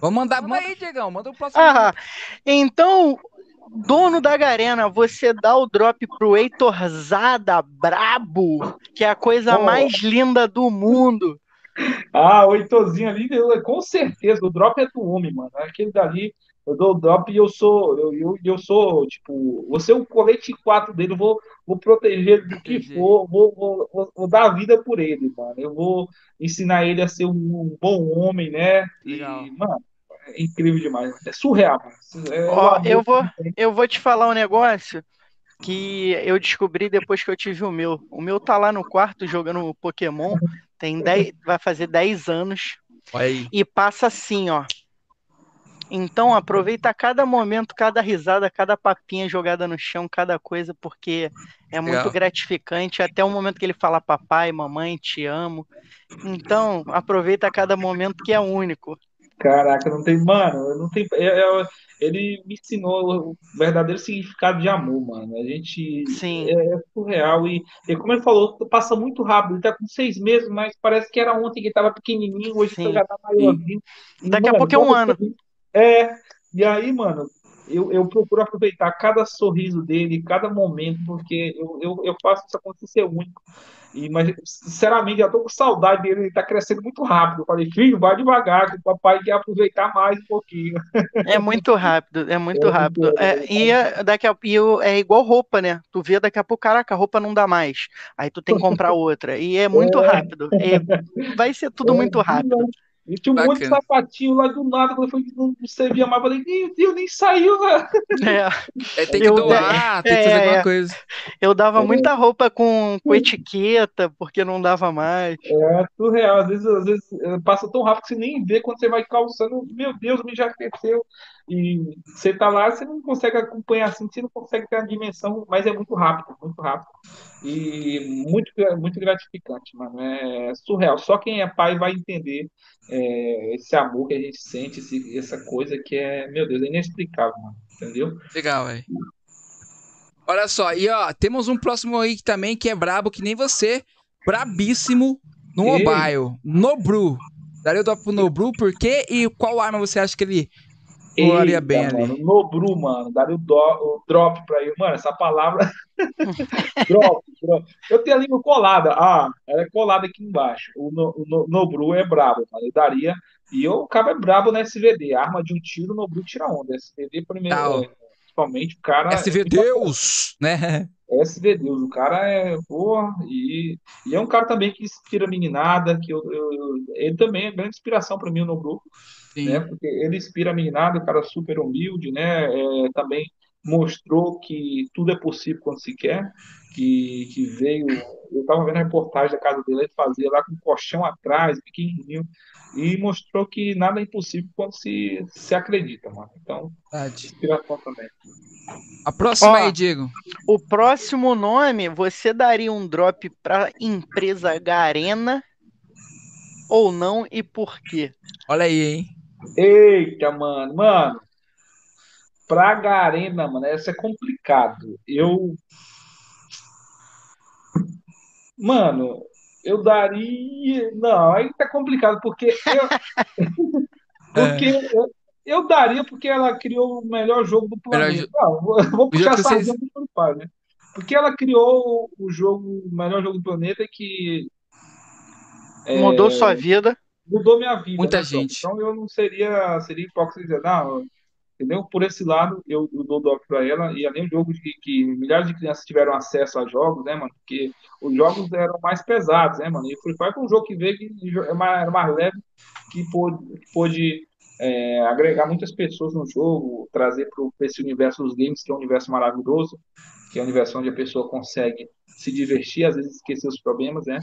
S1: Vamos mandar, manda aí, Diegão, manda o próximo.
S2: Ah, então, dono da Garena, você dá o drop pro Heitorzada Brabo, que é a coisa oh. mais linda do mundo.
S3: Ah, o Heitorzinho ali, com certeza, o drop é do homem, mano. Aquele dali, eu dou o drop e eu sou, eu, eu, eu sou, tipo, você é o colete 4 dele, eu vou, vou proteger do que for, vou, vou, vou, vou, dar a vida por ele, mano. Eu vou ensinar ele a ser um, um bom homem, né?
S1: Legal.
S3: E, mano, é incrível demais. É surreal, mano. É
S2: Ó, eu, vou, eu vou te falar um negócio que eu descobri depois que eu tive o meu. O meu tá lá no quarto jogando Pokémon. Tem 10, vai fazer 10 anos.
S1: Aí.
S2: E passa assim, ó. Então aproveita cada momento, cada risada, cada papinha jogada no chão, cada coisa, porque é muito Legal. gratificante até o momento que ele fala papai, mamãe, te amo. Então aproveita cada momento que é único.
S3: Caraca, não tem, mano, não tem. É, é, ele me ensinou o verdadeiro significado de amor, mano. A gente
S2: Sim.
S3: É, é surreal e, e, como ele falou, passa muito rápido. Ele tá com seis meses, mas parece que era ontem que ele tava pequenininho, hoje Sim. já tá maiorzinho.
S2: Daqui mano, a pouco é um ano.
S3: É, e aí, mano, eu, eu procuro aproveitar cada sorriso dele, cada momento, porque eu, eu, eu faço isso acontecer único. E, mas, sinceramente, já tô com saudade dele, ele tá crescendo muito rápido. Eu falei, filho, vai devagar, que o papai quer aproveitar mais um pouquinho.
S2: É muito rápido, é muito é rápido. Muito é, e é, daqui a, e é igual roupa, né? Tu vê daqui a pouco, caraca, a roupa não dá mais. Aí tu tem que comprar outra. E é muito é. rápido. vai ser tudo é, muito rápido.
S3: E tinha um Bacana. monte de sapatinho lá do nada, quando foi não servia mais, eu falei, meu Deus, nem saiu, né?
S1: É, é tem que eu, doar, tem que fazer alguma é. coisa.
S2: Eu dava é. muita roupa com, com etiqueta, porque não dava mais.
S3: É surreal, às vezes, às vezes passa tão rápido que você nem vê quando você vai calçando, meu Deus, me já cresceu. E você tá lá, você não consegue acompanhar assim, você não consegue ter a dimensão, mas é muito rápido, muito rápido. E muito, muito gratificante, mano. É surreal. Só quem é pai vai entender é, esse amor que a gente sente, esse, essa coisa que é, meu Deus, é inexplicável, mano. Entendeu?
S1: Legal, velho. Olha só, e ó, temos um próximo aí também que é brabo, que nem você, brabíssimo no mobile, Nobru. Daria o top pro Nobru, por quê? E qual arma você acha que ele Pularia bem
S3: mano, ali. Nobru, mano. Daria o, do, o drop pra ele. Mano, essa palavra. drop, drop. Eu tenho a língua colada. Ah, ela é colada aqui embaixo. O, no, o Nobru é brabo, mano. Eu daria. E eu, o cara é brabo na SVD. Arma de um tiro, o Nobru tira onda. SVD primeiro. Tá, é, principalmente o cara.
S1: SV Deus, né?
S3: SV Deus, o cara é porra, e, e é um cara também que inspira meninada, que eu, eu, ele também é grande inspiração para mim no grupo né? Porque ele inspira a meninada, o cara super humilde, né? É, também mostrou que tudo é possível quando se quer, que, que veio, eu estava vendo a reportagem da casa dele, ele fazia lá com um colchão atrás, pequenininho, e mostrou que nada é impossível quando se, se acredita, mano. Então, Verdade. inspiração também.
S1: A próxima Ó, aí, Diego.
S2: O próximo nome, você daria um drop para empresa Garena ou não e por quê?
S1: Olha aí, hein?
S3: Eita, mano, mano. Pra Garena, mano, essa é complicado. Eu. Mano, eu daria. Não, aí tá complicado, porque eu. porque é. eu, eu, daria porque ela criou o melhor jogo do planeta. Não, vou, vou puxar essa vocês... do né? Porque ela criou o jogo, o melhor jogo do planeta que.
S2: Mudou é... sua vida
S3: mudou minha vida.
S1: Muita
S3: né,
S1: gente.
S3: Então eu não seria, seria hipócrita dizer, não, entendeu? Por esse lado, eu, eu dou dó para ela, e além do jogo de que milhares de crianças tiveram acesso a jogos, né, mano? Porque os jogos eram mais pesados, né, mano? E o Free Fire foi um jogo que veio que era mais, mais leve, que pôde, que pôde é, agregar muitas pessoas no jogo, trazer para esse universo dos games, que é um universo maravilhoso, que é um universo onde a pessoa consegue se divertir, às vezes esquecer os problemas, né?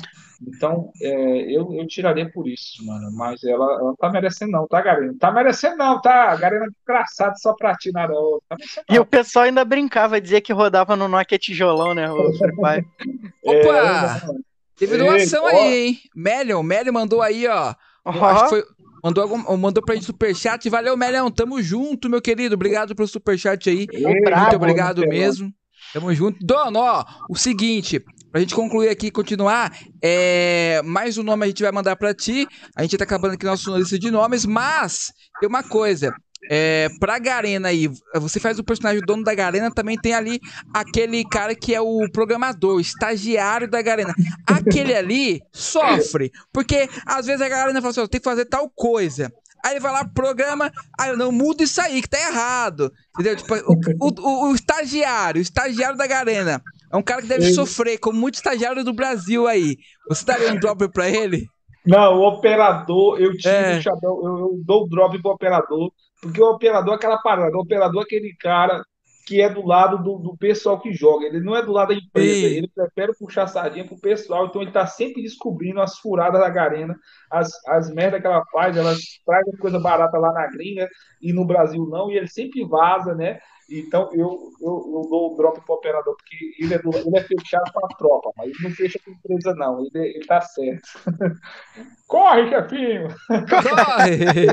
S3: Então, é, eu, eu tiraria por isso, mano. Mas ela, ela não tá merecendo, não, tá, Garena? Tá merecendo, não, tá? Garena é desgraçado só pra ti, não. Tá
S2: e o pessoal ainda brincava, dizia que rodava no Nokia tijolão, né? O Free
S1: Opa! É, Teve doação aí, hein? Melion, Melion mandou aí, ó. Uhum. Acho que foi. Mandou, algum, mandou pra gente superchat. Valeu, Melion. Tamo junto, meu querido. Obrigado pelo superchat aí. Muito bravo, obrigado mesmo. Tamo junto. Dono, ó, o seguinte, pra gente concluir aqui e continuar, é, mais um nome a gente vai mandar pra ti. A gente tá acabando aqui nossa lista de nomes, mas tem uma coisa. É, pra Garena aí, você faz o personagem dono da Garena, também tem ali aquele cara que é o programador, o estagiário da Garena. Aquele ali sofre, porque às vezes a Garena fala assim: tem que fazer tal coisa. Aí ele vai lá, programa, aí eu não mudo isso aí, que tá errado. Entendeu? Tipo, o, o, o, estagiário, o estagiário da Garena. É um cara que deve sofrer, como muito estagiário do Brasil aí. Você daria um drop pra ele?
S3: Não, o operador, eu tiro é. o eu, eu dou o drop pro operador, porque o operador é aquela parada, o operador é aquele cara que é do lado do, do, pessoal que joga. Ele não é do lado da empresa. Ele prefere puxar sardinha pro pessoal. Então ele tá sempre descobrindo as furadas da Garena, as, as merdas que ela faz. Ela traz coisa barata lá na gringa e no Brasil não. E ele sempre vaza, né? Então eu, eu, eu dou o drop pro operador, porque ele é, do, ele é fechado com a tropa, mas ele não fecha com a empresa, não. Ele, ele tá certo. Corre, chefinho!
S1: Corre!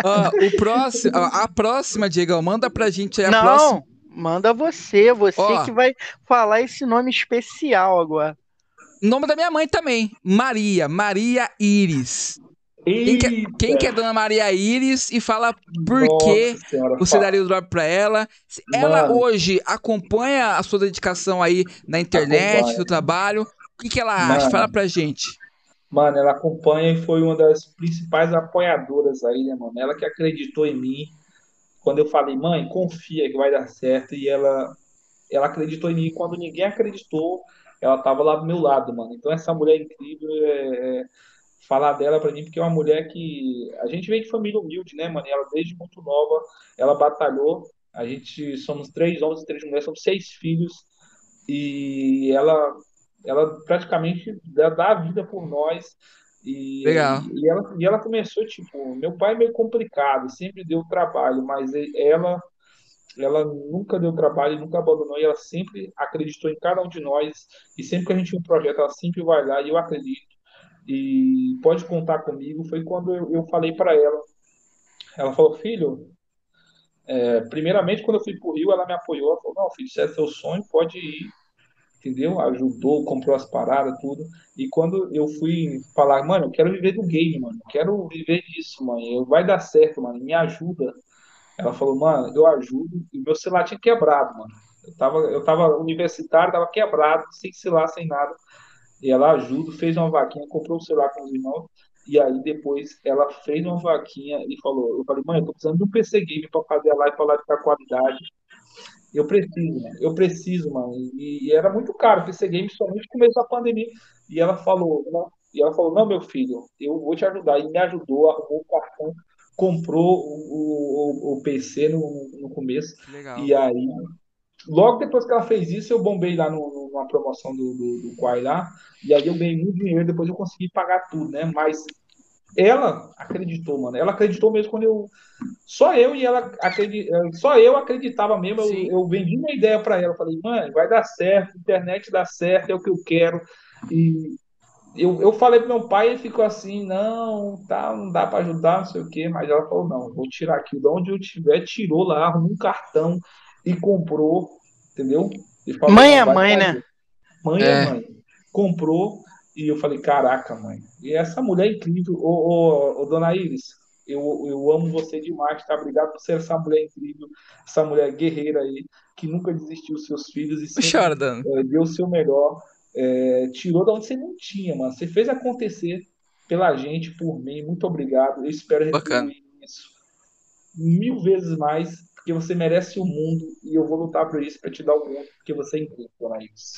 S1: o próximo, a próxima, Diego, manda pra gente
S2: a
S1: não. próxima.
S2: Manda você, você Ó, que vai falar esse nome especial agora.
S1: Nome da minha mãe também, Maria, Maria Iris. Quem que, é, quem que, é Dona Maria Iris e fala por Nossa que senhora, você fala. daria o drop pra ela? Ela Mano. hoje acompanha a sua dedicação aí na internet, acompanha. no trabalho. O que, que ela acha? Mano. Fala pra gente.
S3: Mano, ela acompanha e foi uma das principais apoiadoras aí, né, mano? Ela que acreditou em mim, quando eu falei, mãe, confia que vai dar certo, e ela, ela acreditou em mim. Quando ninguém acreditou, ela estava lá do meu lado, mano. Então essa mulher incrível, é, é, falar dela para mim, porque é uma mulher que a gente vem de família humilde, né, mano? E ela desde muito nova, ela batalhou. A gente somos três homens e três mulheres, somos seis filhos e ela ela praticamente dá a vida por nós. E,
S1: Legal.
S3: E ela, e ela começou, tipo, meu pai é meio complicado, sempre deu trabalho, mas ela ela nunca deu trabalho, nunca abandonou, e ela sempre acreditou em cada um de nós, e sempre que a gente tem um projeto, ela sempre vai lá, e eu acredito, e pode contar comigo, foi quando eu, eu falei para ela, ela falou, filho, é, primeiramente, quando eu fui pro Rio, ela me apoiou, ela falou, não, filho, se é seu sonho, pode ir, entendeu? Ajudou, comprou as paradas, tudo. E quando eu fui falar, mano, eu quero viver do game, mano, eu quero viver disso, mano, vai dar certo, mano, me ajuda. Ela falou, mano, eu ajudo. E meu celular tinha quebrado, mano. Eu tava, eu tava universitário, tava quebrado, sem celular, sem nada. E ela ajuda, fez uma vaquinha, comprou o celular com os irmãos. E aí depois ela fez uma vaquinha e falou, eu falei, mãe, eu tô precisando de um PC game para fazer a live, para live qualidade. Eu preciso, mano. Eu preciso, mano. E, e, era muito caro PC Game, somente no começo da pandemia. E ela falou, não, e ela falou, não, meu filho, eu vou te ajudar. E me ajudou, arrumou o cartão, comprou o, o, o PC no, no começo. Legal. E aí, logo depois que ela fez isso, eu bombei lá no, numa promoção do, do, do Quai lá. E aí eu ganhei muito dinheiro, depois eu consegui pagar tudo, né? Mas ela acreditou, mano. Ela acreditou mesmo quando eu. Só eu e ela acredit... Só eu acreditava mesmo. Eu, eu, vendi uma ideia para ela. Falei, mãe, vai dar certo, internet dá certo, é o que eu quero. E eu, eu falei pro meu pai, ele ficou assim, não, tá, não dá para ajudar, não sei o quê. Mas ela falou, não, vou tirar aqui de onde eu tiver, tirou lá, arrumou um cartão e comprou, entendeu?
S2: Falou, mãe é mãe, né?
S3: Mãe é. é mãe. Comprou e eu falei, caraca, mãe. E essa mulher é incrível. Ô, ô, ô, dona Iris, eu, eu amo você demais, tá? Obrigado por ser essa mulher incrível, essa mulher guerreira aí, que nunca desistiu dos seus filhos e sempre, é, deu o seu melhor. É, tirou da onde você não tinha, mano. Você fez acontecer pela gente, por mim. Muito obrigado. Eu espero retribuir isso mil vezes mais, porque você merece o mundo e eu vou lutar por isso para te dar o mundo, porque você é incrível, dona Iris.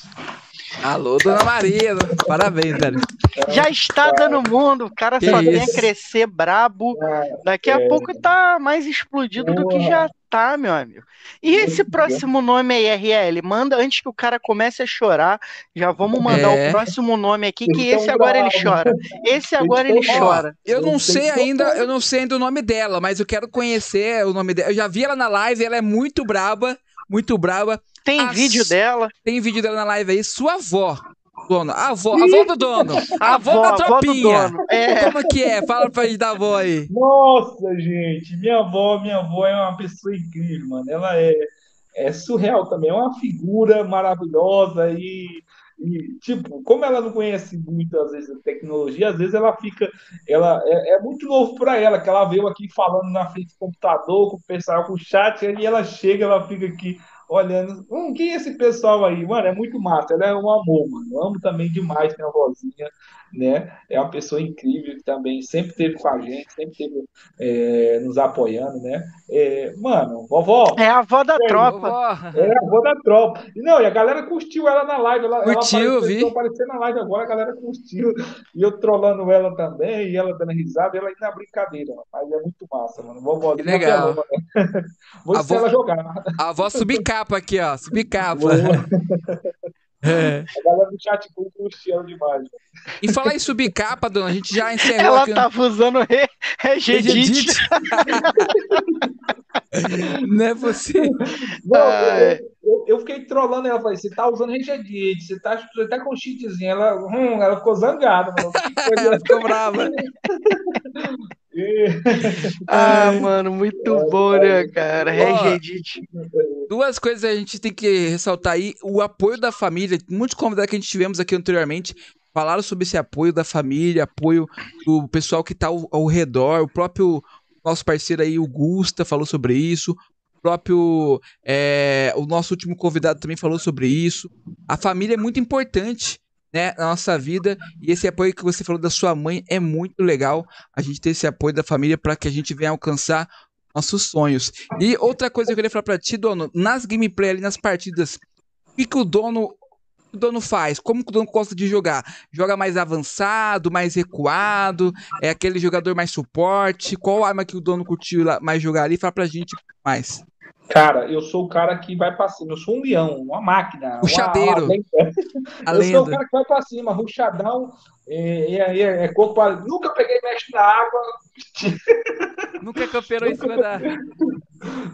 S1: Alô, dona Maria. Parabéns, velho.
S2: Já está dando mundo. O cara que só isso? tem a crescer brabo. Daqui a é... pouco tá mais explodido do que já tá, meu amigo. E esse próximo nome aí, RL? Manda antes que o cara comece a chorar. Já vamos mandar é. o próximo nome aqui, que esse agora ele chora. Esse agora ele chora.
S1: Eu não sei ainda, eu não sei ainda o nome dela, mas eu quero conhecer o nome dela. Eu já vi ela na live, ela é muito braba, muito braba.
S2: Tem a vídeo dela.
S1: Tem vídeo dela na live aí. Sua avó. Dono, a avó, a avó do dono. A avó, da tropinha. Avó é. Como que é? Fala pra gente da avó aí.
S3: Nossa, gente. Minha avó, minha avó é uma pessoa incrível, mano. Ela é, é surreal também. É uma figura maravilhosa e e, tipo, como ela não conhece muito, às vezes, a tecnologia, às vezes ela fica. Ela é, é muito novo para ela, que ela veio aqui falando na frente do computador, com o pessoal, com o chat, e ela chega, ela fica aqui olhando. Hum, quem é esse pessoal aí? Mano, é muito massa. Ela é um amor, mano. Eu amo também demais minha vozinha, né? É uma pessoa incrível que também sempre esteve com a gente, sempre esteve é, nos apoiando, né? É, mano, vovó.
S2: É a avó da é, tropa.
S3: É a avó da tropa. E não, e a galera curtiu ela na live. Ela,
S1: curtiu, ela apareceu,
S3: vi. aparecendo na live agora, a galera curtiu. E eu trollando ela também, e ela dando risada, ela ainda na brincadeira, mas é muito massa, mano. Vovó,
S1: que legal.
S3: Vou a ela jogar.
S1: A avó subicava subcapa aqui, ó. Subcapa.
S3: É. A galera do chat com Cristiano demais.
S1: E falar em subcapa, dona, a gente já encerrou
S2: Ela
S1: aqui.
S2: tava usando Regedit.
S1: Não é você.
S3: Não, eu, eu, eu, fiquei trolando ela. Falei, você tá usando Regedit, você tá, você tá com cheatzinho. Ela, hum, ela ficou zangada. Mano.
S1: ela ficou brava.
S2: ah, mano, muito é, bom, né, cara? Regedit.
S1: Duas coisas a gente tem que ressaltar aí: o apoio da família. Muitos convidados que a gente tivemos aqui anteriormente falaram sobre esse apoio da família, apoio do pessoal que tá ao, ao redor, o próprio nosso parceiro aí, o Gusta, falou sobre isso. O próprio. É, o nosso último convidado também falou sobre isso. A família é muito importante né, na nossa vida. E esse apoio que você falou da sua mãe é muito legal. A gente ter esse apoio da família para que a gente venha alcançar nossos sonhos. E outra coisa que eu queria falar para ti, dono, nas gameplay ali, nas partidas, o que, que o dono o dono faz? Como que o dono gosta de jogar? Joga mais avançado, mais recuado? É aquele jogador mais suporte? Qual arma que o dono curtiu mais jogar ali? Fala pra gente mais.
S3: Cara, eu sou o cara que vai pra cima. Eu sou um leão, uma máquina.
S1: Ruxadeiro. Uma,
S3: uma eu sou o cara que vai pra cima, ruxadão. É, é, é, é corpo. Nunca peguei mestre na água.
S1: Nunca campeirou em cima da.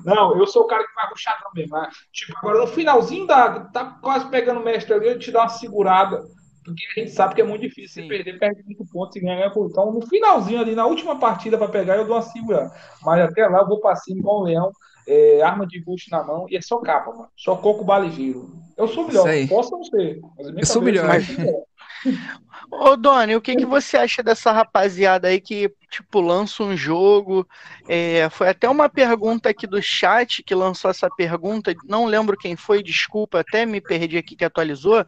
S3: Não, eu sou o cara que vai ruxadão mesmo. Né? Tipo, agora no finalzinho da. Tá quase pegando o mestre ali, eu te dou uma segurada. Porque a gente sabe que é muito difícil Sim. você perder, perde muito pontos e ganhar por. Então, no finalzinho ali, na última partida para pegar, eu dou uma segurada. Mas até lá eu vou pra cima igual um leão é, arma de bucho na mão e é só capa, mano. Só coco, bala e giro. Eu sou melhor, posso não ser.
S1: eu sou melhor. Mas...
S2: Ô, Doni, o que, que você acha dessa rapaziada aí que, tipo, lança um jogo? É, foi até uma pergunta aqui do chat que lançou essa pergunta, não lembro quem foi, desculpa, até me perdi aqui que atualizou,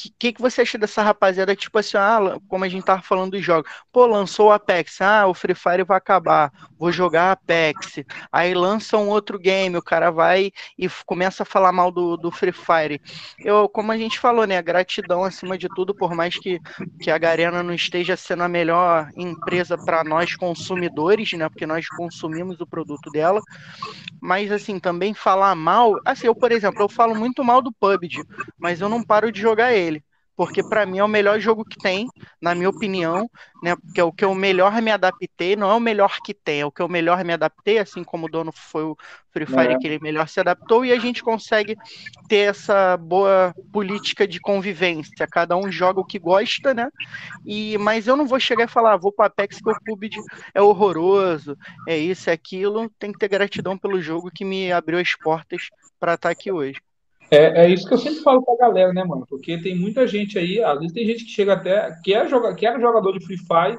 S2: que, que, que você acha dessa rapaziada, tipo assim, ah, como a gente tava falando dos jogos, pô, lançou o Apex, ah, o Free Fire vai acabar, vou jogar Apex, aí lança um outro game, o cara vai e começa a falar mal do, do Free Fire. Eu, como a gente falou, né, gratidão acima de tudo, por mais que, que a Garena não esteja sendo a melhor empresa para nós consumidores, né, porque nós consumimos o produto dela, mas assim, também falar mal, assim, eu, por exemplo, eu falo muito mal do PUBG, mas eu não paro de jogar ele porque para mim é o melhor jogo que tem, na minha opinião, né? Porque é o que eu melhor me adaptei, não é o melhor que tem, é o que eu melhor me adaptei, assim como o dono foi o Free Fire é. que ele melhor se adaptou, e a gente consegue ter essa boa política de convivência. Cada um joga o que gosta, né? E, mas eu não vou chegar e falar, ah, vou para Apex que o PUBG é horroroso, é isso, é aquilo. Tem que ter gratidão pelo jogo que me abriu as portas para estar aqui hoje.
S3: É, é isso que eu sempre falo pra galera, né, mano? Porque tem muita gente aí, às vezes tem gente que chega até, que é, joga, que era jogador de Free Fire,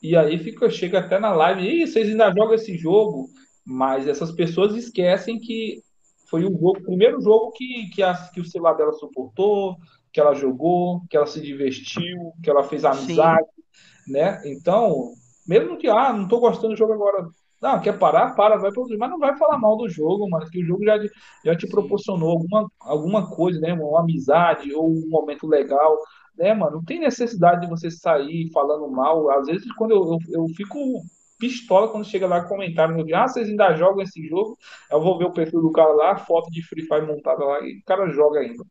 S3: e aí fica, chega até na live, e vocês ainda jogam esse jogo, mas essas pessoas esquecem que foi o, jogo, o primeiro jogo que, que, a, que o celular dela suportou, que ela jogou, que ela se divertiu, que ela fez amizade, Sim. né? Então, mesmo que, ah, não tô gostando do jogo agora, não, quer parar? Para, vai produzir. Mas não vai falar mal do jogo, mano. Que o jogo já, já te proporcionou alguma, alguma coisa, né, Uma amizade ou um momento legal, né, mano? Não tem necessidade de você sair falando mal. Às vezes, quando eu, eu, eu fico pistola quando chega lá no dia, ah, vocês ainda jogam esse jogo? Eu vou ver o perfil do cara lá, foto de Free Fire montada lá, e o cara joga ainda.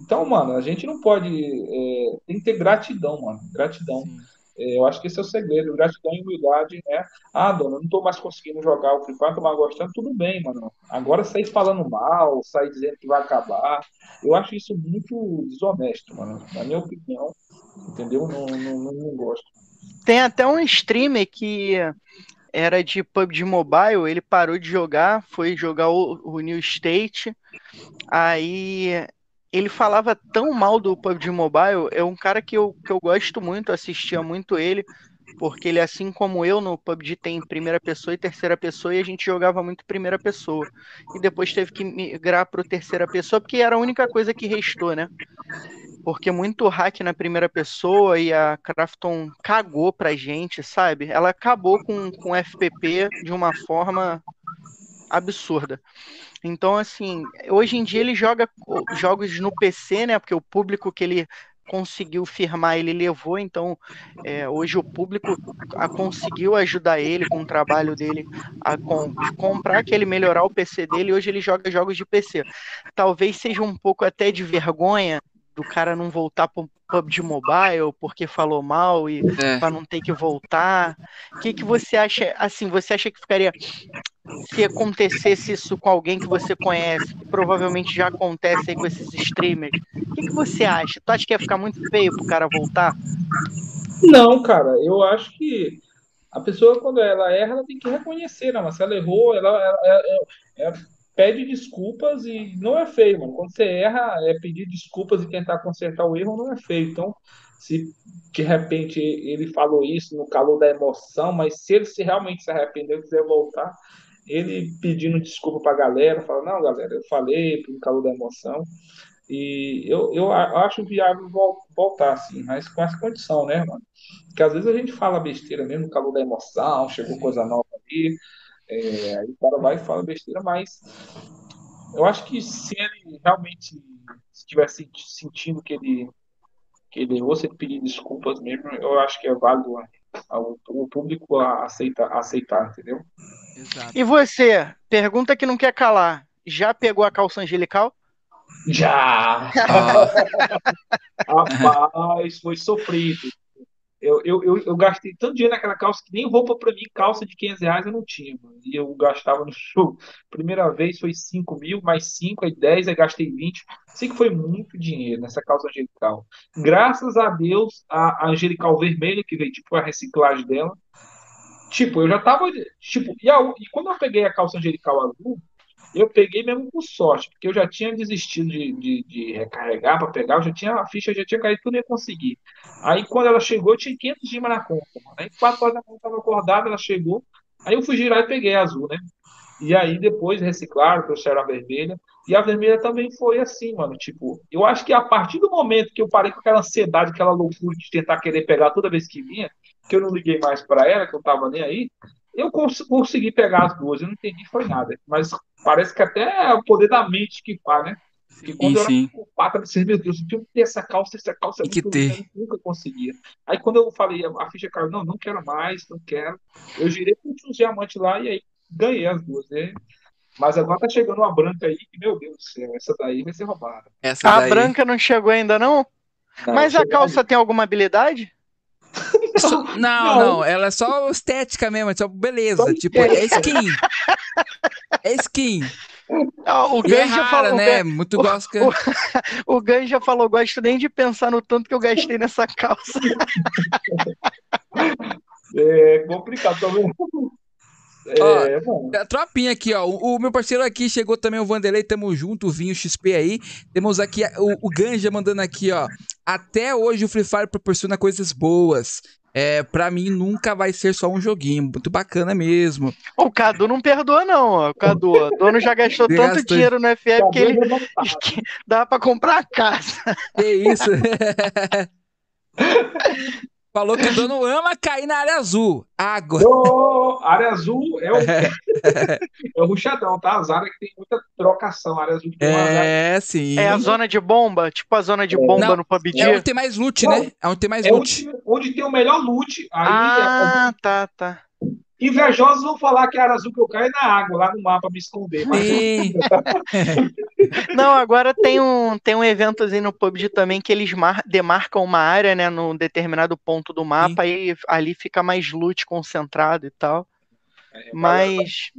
S3: Então, mano, a gente não pode. É, tem que ter gratidão, mano. Gratidão. Sim. É, eu acho que esse é o segredo, gratidão e humildade, né? Ah, dona, não tô mais conseguindo jogar o Free Fire, tô mais gostando, tudo bem, mano. Agora sair falando mal, sair dizendo que vai acabar, eu acho isso muito desonesto, mano. Na minha opinião, entendeu? Não, não, não, não gosto.
S2: Tem até um streamer que era de PUBG Mobile, ele parou de jogar, foi jogar o, o New State, aí ele falava tão mal do PUBG Mobile, é um cara que eu, que eu gosto muito, assistia muito ele, porque ele, assim como eu, no PUBG tem primeira pessoa e terceira pessoa, e a gente jogava muito primeira pessoa. E depois teve que migrar para terceira pessoa, porque era a única coisa que restou, né? Porque muito hack na primeira pessoa e a Crafton cagou pra gente, sabe? Ela acabou com, com FPP de uma forma absurda. Então, assim, hoje em dia ele joga jogos no PC, né? Porque o público que ele conseguiu firmar, ele levou, então é, hoje o público a, conseguiu ajudar ele com o trabalho dele a com, comprar que ele melhorar o PC dele, hoje ele joga jogos de PC. Talvez seja um pouco até de vergonha do cara não voltar para PUBG Mobile porque falou mal e é. para não ter que voltar. O que, que você acha? Assim, você acha que ficaria se acontecesse isso com alguém que você conhece, que provavelmente já acontece aí com esses streamers? O que, que você acha? Tu acha que ia ficar muito feio pro cara voltar?
S3: Não, cara, eu acho que a pessoa, quando ela erra, ela tem que reconhecer, né? Mas se ela errou, ela, ela, ela, ela pede desculpas e não é feio, mano. Quando você erra, é pedir desculpas e tentar consertar o erro não é feio. Então, se de repente ele falou isso no calor da emoção, mas se ele se realmente se arrependeu e quiser voltar, ele pedindo desculpa pra galera, fala, não, galera, eu falei no calor da emoção. E eu, eu acho viável voltar, assim, mas com essa condição, né, mano? Porque às vezes a gente fala besteira mesmo no calor da emoção, chegou coisa nova ali, é, aí o cara vai e fala besteira, mas eu acho que se ele realmente estivesse sentindo que ele que ele errou, se ele pedir desculpas mesmo, eu acho que é válido o público aceita, aceitar, entendeu?
S2: Exato. E você, pergunta que não quer calar, já pegou a calça angelical?
S3: Já! Rapaz, foi sofrido. Eu, eu, eu, eu, gastei tanto dinheiro naquela calça que nem roupa para mim, calça de 500 reais eu não tinha, mano. E eu gastava no show. Primeira vez foi 5 mil, mais 5, aí 10, aí gastei 20. Sei que foi muito dinheiro nessa calça angelical. Graças a Deus, a, a angelical vermelha, que veio tipo a reciclagem dela. Tipo, eu já tava. Tipo, e, a, e quando eu peguei a calça angelical azul, eu peguei mesmo com sorte, porque eu já tinha desistido de, de, de recarregar para pegar, eu já tinha a ficha, já tinha caído, tudo ia conseguir. Aí quando ela chegou, eu tinha 500 dimas na conta. Mano. Aí 4 horas da manhã eu estava acordado, ela chegou, aí eu fui girar e peguei a azul, né? E aí depois reciclaram, trouxeram a vermelha. E a vermelha também foi assim, mano. Tipo, eu acho que a partir do momento que eu parei com aquela ansiedade, aquela loucura de tentar querer pegar toda vez que vinha, que eu não liguei mais para ela, que eu tava nem aí, eu cons consegui pegar as duas. Eu não entendi foi nada. Mas parece que até é o poder da mente que faz, né? Porque quando sim, eu era culpado, eu disse, meu Deus, eu tinha que ter essa calça, essa calça.
S1: Que ter.
S3: Eu nunca conseguia. Aí quando eu falei, a ficha caiu, não, não quero mais, não quero. Eu girei com os diamantes lá e aí ganhei as duas, né? Mas agora tá chegando uma branca aí que, meu Deus do céu, essa daí vai ser roubada.
S2: Essa a daí... branca não chegou ainda, não? não Mas a calça aí. tem alguma habilidade?
S1: Não, não, não, ela é só estética mesmo, é só beleza. Só tipo, é skin. É skin.
S2: Não, o
S1: Ganja é rara, falou, né? Muito o, gosto.
S2: O, o Ganja falou: gosto nem de pensar no tanto que eu gastei nessa calça.
S3: É complicado, tá vendo?
S1: É, ó, a tropinha aqui, ó. O, o, meu parceiro aqui chegou também, o Vanderlei, tamo junto, o Vinho XP aí. Temos aqui o, o Ganja mandando aqui, ó. Até hoje o Free Fire proporciona coisas boas. É, pra mim nunca vai ser só um joguinho, muito bacana mesmo.
S2: O Cadu não perdoa, não, ó. O Cadu, o dono já gastou tanto dinheiro no FF que ele que dá pra comprar a casa.
S1: Que isso? Falou que o dono ama cair na área azul. Água.
S3: Oh, área azul é o, é o ruchadão, tá? As áreas que tem muita trocação. A área azul
S1: tem É, sim.
S2: É a zona de bomba, tipo a zona de é. bomba Não, no PUBG.
S1: É onde tem mais loot, Não, né? É onde tem mais é loot.
S3: Onde, onde, tem o melhor loot.
S2: Aí ah, é... tá, tá.
S3: Invejosos vão falar que a área azul que eu caio é na água, lá no mapa, me esconder. Mas...
S2: Não, agora tem um, tem um eventozinho no PUBG também que eles mar, demarcam uma área, né, num determinado ponto do mapa Sim. e ali fica mais loot concentrado e tal. É, Mas.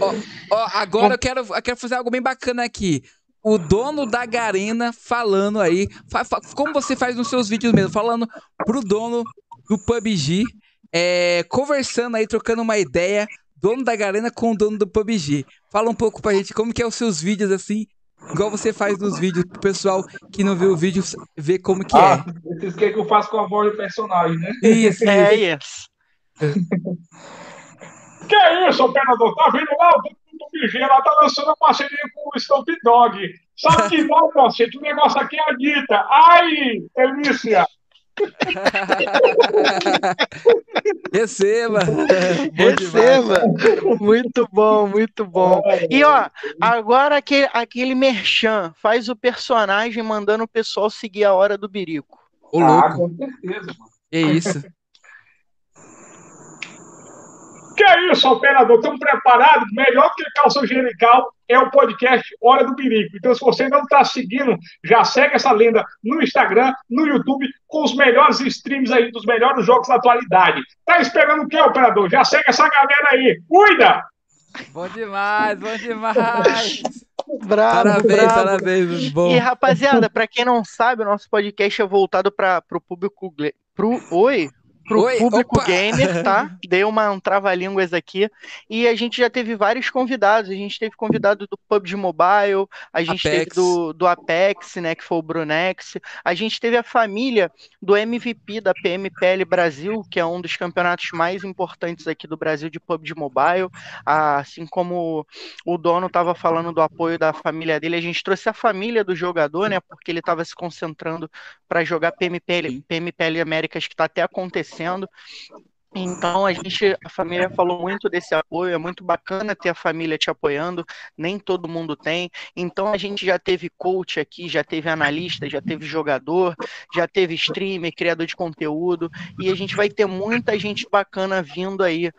S1: Ó, ó, agora eu quero, eu quero fazer algo bem bacana aqui o dono da Garena falando aí, fa, fa, como você faz nos seus vídeos mesmo, falando pro dono do PUBG é, conversando aí, trocando uma ideia, dono da Garena com o dono do PUBG. Fala um pouco pra gente como que é os seus vídeos assim, igual você faz nos vídeos, pro pessoal que não viu o vídeo ver como que
S3: ah, é. Vocês querem que eu faça com a voz do personagem, né?
S1: Isso, é isso.
S3: que é isso, operador? Tá vendo lá? O PUBG lá tá lançando a parceria com o Stomp Dog. Sabe que não, cacete? O negócio aqui é a dita. Ai, delícia!
S1: Receba!
S2: Receba! Muito bom, muito bom. E ó, agora aquele, aquele merchan faz o personagem mandando o pessoal seguir a hora do birico.
S1: Ô, louco. Ah, com certeza, mano. É isso.
S3: Que é isso, operador? Estamos preparados? Melhor que calça genical é o podcast Hora do Perigo. Então, se você não está seguindo, já segue essa lenda no Instagram, no YouTube, com os melhores streams aí dos melhores jogos da atualidade. Tá esperando o quê, operador? Já segue essa galera aí. Cuida!
S1: Bom demais, bom demais!
S2: Bravo, parabéns, bravo. parabéns, bom. E rapaziada, para quem não sabe, o nosso podcast é voltado para o público pro oi, pro Oi, público opa. gamer, tá? Dei uma, um trava-línguas aqui. E a gente já teve vários convidados. A gente teve convidado do PUBG Mobile, a gente Apex. teve do, do Apex, né? Que foi o Brunex. A gente teve a família do MVP da PMPL Brasil, que é um dos campeonatos mais importantes aqui do Brasil de PUBG Mobile. Assim como o dono estava falando do apoio da família dele, a gente trouxe a família do jogador, né? Porque ele estava se concentrando para jogar PMPL, PMPL Américas, que está até acontecendo acontecendo. Então a gente, a família falou muito desse apoio, é muito bacana ter a família te apoiando, nem todo mundo tem. Então a gente já teve coach aqui, já teve analista, já teve jogador, já teve streamer, criador de conteúdo, e a gente vai ter muita gente bacana vindo aí.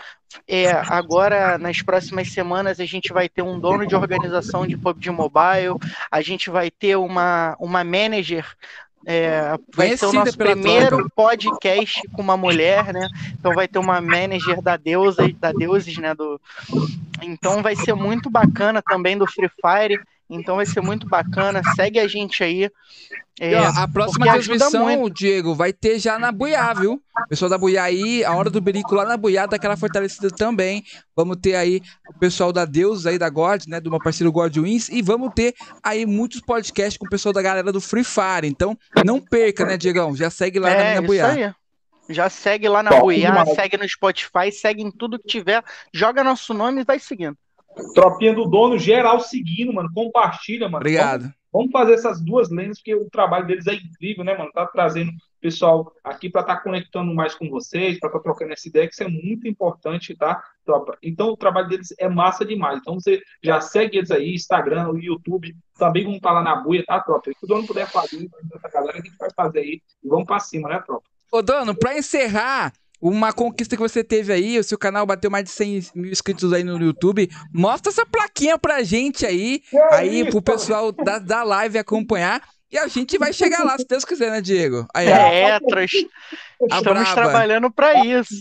S2: É, agora, nas próximas semanas, a gente vai ter um dono de organização de PUBG Mobile, a gente vai ter uma, uma manager é, vai ser o nosso primeiro troca. podcast com uma mulher, né? Então vai ter uma manager da deusa, da deuses, né? Do... Então vai ser muito bacana também do Free Fire. Então vai ser muito bacana. Segue a gente aí.
S1: É, ó, a próxima transmissão, Diego, vai ter já na Buiá, viu? O pessoal da Buiá aí, a hora do Berico lá na Buiá, daquela fortalecida também. Vamos ter aí o pessoal da Deus aí da God, né? Do meu parceiro God Wins. E vamos ter aí muitos podcasts com o pessoal da galera do Free Fire. Então, não perca, né, Diegão? Já segue lá é, na, na Buiá. Aí.
S2: Já segue lá na Buiá, segue no Spotify, segue em tudo que tiver. Joga nosso nome e vai seguindo.
S3: Tropinha do dono, geral seguindo, mano. Compartilha, mano.
S1: Obrigado.
S3: Vamos, vamos fazer essas duas lendas, porque o trabalho deles é incrível, né, mano? Tá trazendo pessoal aqui para estar tá conectando mais com vocês, para estar tá trocando essa ideia, que isso é muito importante, tá, tropa? Então o trabalho deles é massa demais. Então você já segue eles aí, Instagram, YouTube, também vamos estar tá lá na buia, tá, tropa? Se o dono puder fazer, essa galera, a gente vai fazer aí e vamos para cima, né, tropa?
S1: Ô, dono, para encerrar, uma conquista que você teve aí, o seu canal bateu mais de 100 mil inscritos aí no YouTube. Mostra essa plaquinha pra gente aí, é aí isso, pro pessoal da, da live acompanhar. E a gente vai chegar lá, se Deus quiser, né, Diego? Aí,
S2: é, estamos trabalhando para isso.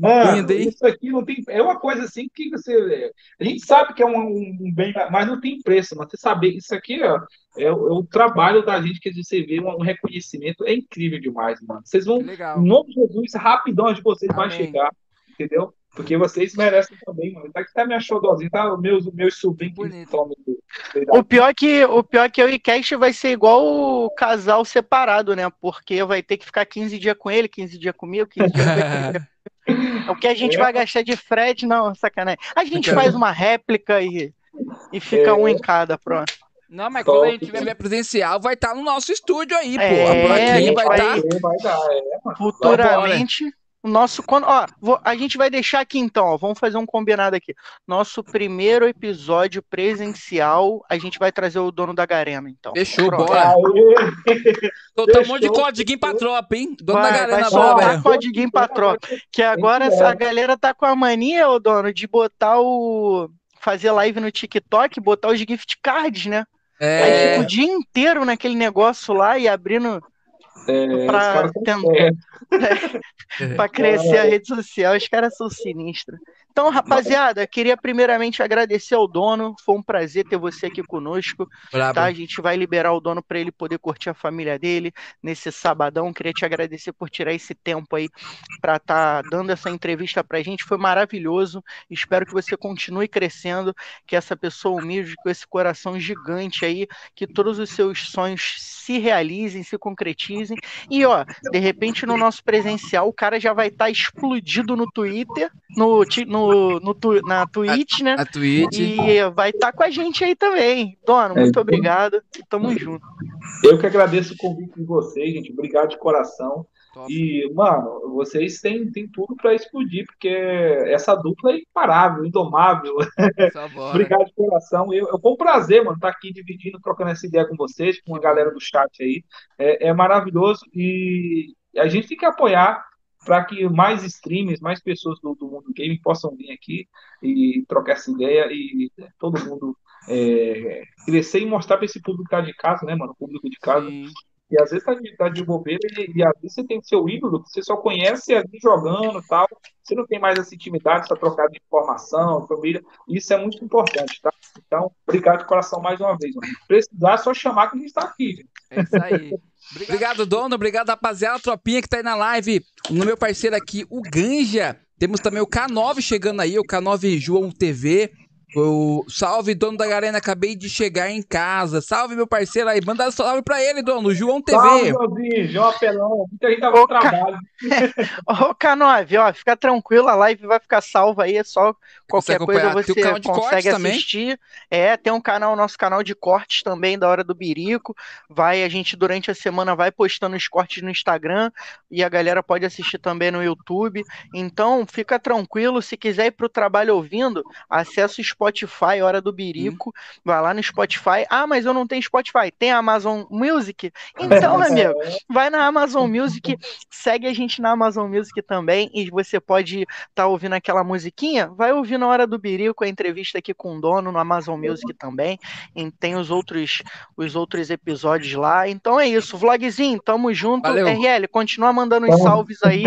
S3: Mano, isso aqui não tem. É uma coisa assim que você. A gente sabe que é um, um bem, mas não tem preço. Mas você saber, isso aqui ó, é, é, o trabalho da gente que você vê, um, um reconhecimento. É incrível demais, mano. Vocês vão. Legal. Em nome de Jesus, rapidão de vocês Amém. vai chegar. Entendeu? Porque vocês merecem também, mano. Tá aqui tá minha xodózinha, tá? Meus, meus sobrinhos
S2: O pior, que, o pior que o iCast vai ser igual o casal separado, né? Porque vai ter que ficar 15 dias com ele, 15 dias comigo, 15 dias com O que a gente é. vai gastar de frete, não, sacanagem. A gente faz uma réplica e, e fica é. um em cada, pronto.
S1: Não, mas Top. quando a gente tiver presencial, vai estar tá no nosso estúdio aí, pô. É, a plaquinha vai estar. Tá...
S2: É, futuramente. O nosso. Quando, ó, vou, a gente vai deixar aqui então, ó, vamos fazer um combinado aqui. Nosso primeiro episódio presencial, a gente vai trazer o dono da Garena, então.
S1: Fechou, Pronto. bora. Tô um monte de código pra tropa, hein?
S2: Dono vai, da Garena, vai soltar código pra tropa. Que agora essa galera tá com a mania, ô dono, de botar o. fazer live no TikTok, botar os gift cards, né? É. Aí fica o dia inteiro naquele negócio lá e abrindo é, tentar. É. para crescer a rede social, os caras são sinistros. Então, rapaziada, queria primeiramente agradecer ao dono. Foi um prazer ter você aqui conosco. Tá? A gente vai liberar o dono para ele poder curtir a família dele nesse sabadão. Queria te agradecer por tirar esse tempo aí para estar tá dando essa entrevista para a gente. Foi maravilhoso. Espero que você continue crescendo, que essa pessoa humilde, com esse coração gigante aí, que todos os seus sonhos se realizem, se concretizem. E ó, de repente no nosso presencial o cara já vai estar tá explodido no Twitter, no, no no, na Twitch, né?
S1: A Twitch.
S2: E vai estar tá com a gente aí também. Dono, muito é, obrigado. Tamo junto.
S3: Eu que agradeço o convite de vocês, gente. Obrigado de coração. Top. E, mano, vocês têm, têm tudo para explodir, porque essa dupla é imparável, indomável. Obrigado de coração. Eu, eu, foi um prazer, mano, estar tá aqui dividindo, trocando essa ideia com vocês, com a galera do chat aí. É, é maravilhoso e a gente tem que apoiar para que mais streamers, mais pessoas do, do mundo game possam vir aqui e trocar essa ideia e todo mundo é, crescer e mostrar para esse público que tá de casa, né, mano? O público de casa. Sim. E às vezes tá de, tá de bobeira e, e, às vezes você tem seu ídolo que você só conhece ali jogando tal. Você não tem mais essa intimidade, essa trocada de informação, família. Isso é muito importante, tá? Então, obrigado de coração mais uma vez. Mano. Precisar, é só chamar que a gente está aqui. Gente.
S1: É isso aí. Obrigado, dono. Obrigado, rapaziada, tropinha que tá aí na live. No meu parceiro aqui, o Ganja. Temos também o K9 chegando aí, o K9 João TV. O salve, dono da Garena, acabei de chegar em casa. Salve, meu parceiro aí. Manda salve pra ele, dono. João TV. Salve,
S3: Joãozinho. João Apelão. Muita gente tava no trabalho.
S2: Ô, K9, ó, fica tranquilo. A live vai ficar salva aí. É só qualquer coisa você consegue assistir. Também. É, tem um canal, nosso canal de cortes também, da Hora do Birico. Vai, a gente durante a semana vai postando os cortes no Instagram. E a galera pode assistir também no YouTube. Então, fica tranquilo. Se quiser ir pro trabalho ouvindo, acessa os Spotify, Hora do Birico. Hum. Vai lá no Spotify. Ah, mas eu não tenho Spotify. Tem Amazon Music? Então, meu amigo, vai na Amazon Music, segue a gente na Amazon Music também. E você pode estar tá ouvindo aquela musiquinha. Vai ouvir na Hora do Birico a entrevista aqui com o dono no Amazon Music também. E tem os outros, os outros episódios lá. Então é isso. Vlogzinho, tamo junto. Valeu. RL, continua mandando os salves aí.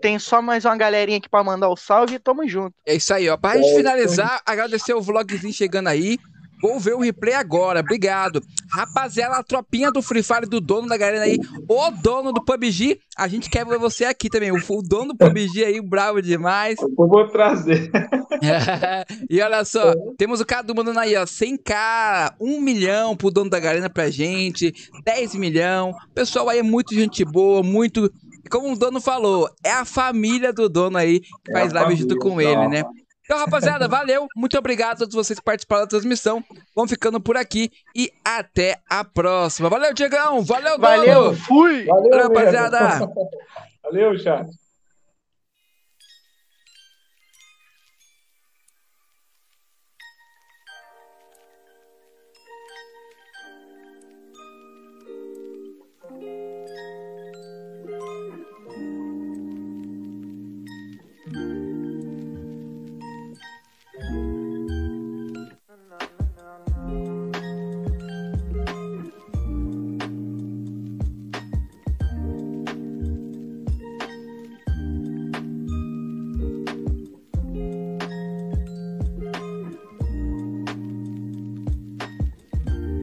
S2: Tem só mais uma galerinha aqui para mandar o salve. Tamo junto.
S1: É isso aí, ó. Pra gente finalizar, agradecer o vlogzinho chegando aí. Vou ver o replay agora, obrigado. Rapaziada, a tropinha do Free Fire do dono da galera aí, o dono do PUBG, a gente quer ver você aqui também. O, dono do PUBG aí, bravo demais.
S3: Eu vou trazer.
S1: e olha só, temos o Cadu mandando aí, ó, 100k, 1 milhão pro dono da galera pra gente, 10 milhão. Pessoal aí é muito gente boa, muito. Como o dono falou, é a família do dono aí que faz é live junto com ele, né? Então, rapaziada, valeu. Muito obrigado a todos vocês que participaram da transmissão. Vamos ficando por aqui e até a próxima. Valeu, Diegão. Valeu,
S2: Valeu, fui.
S3: Valeu,
S1: valeu rapaziada.
S3: valeu, chat.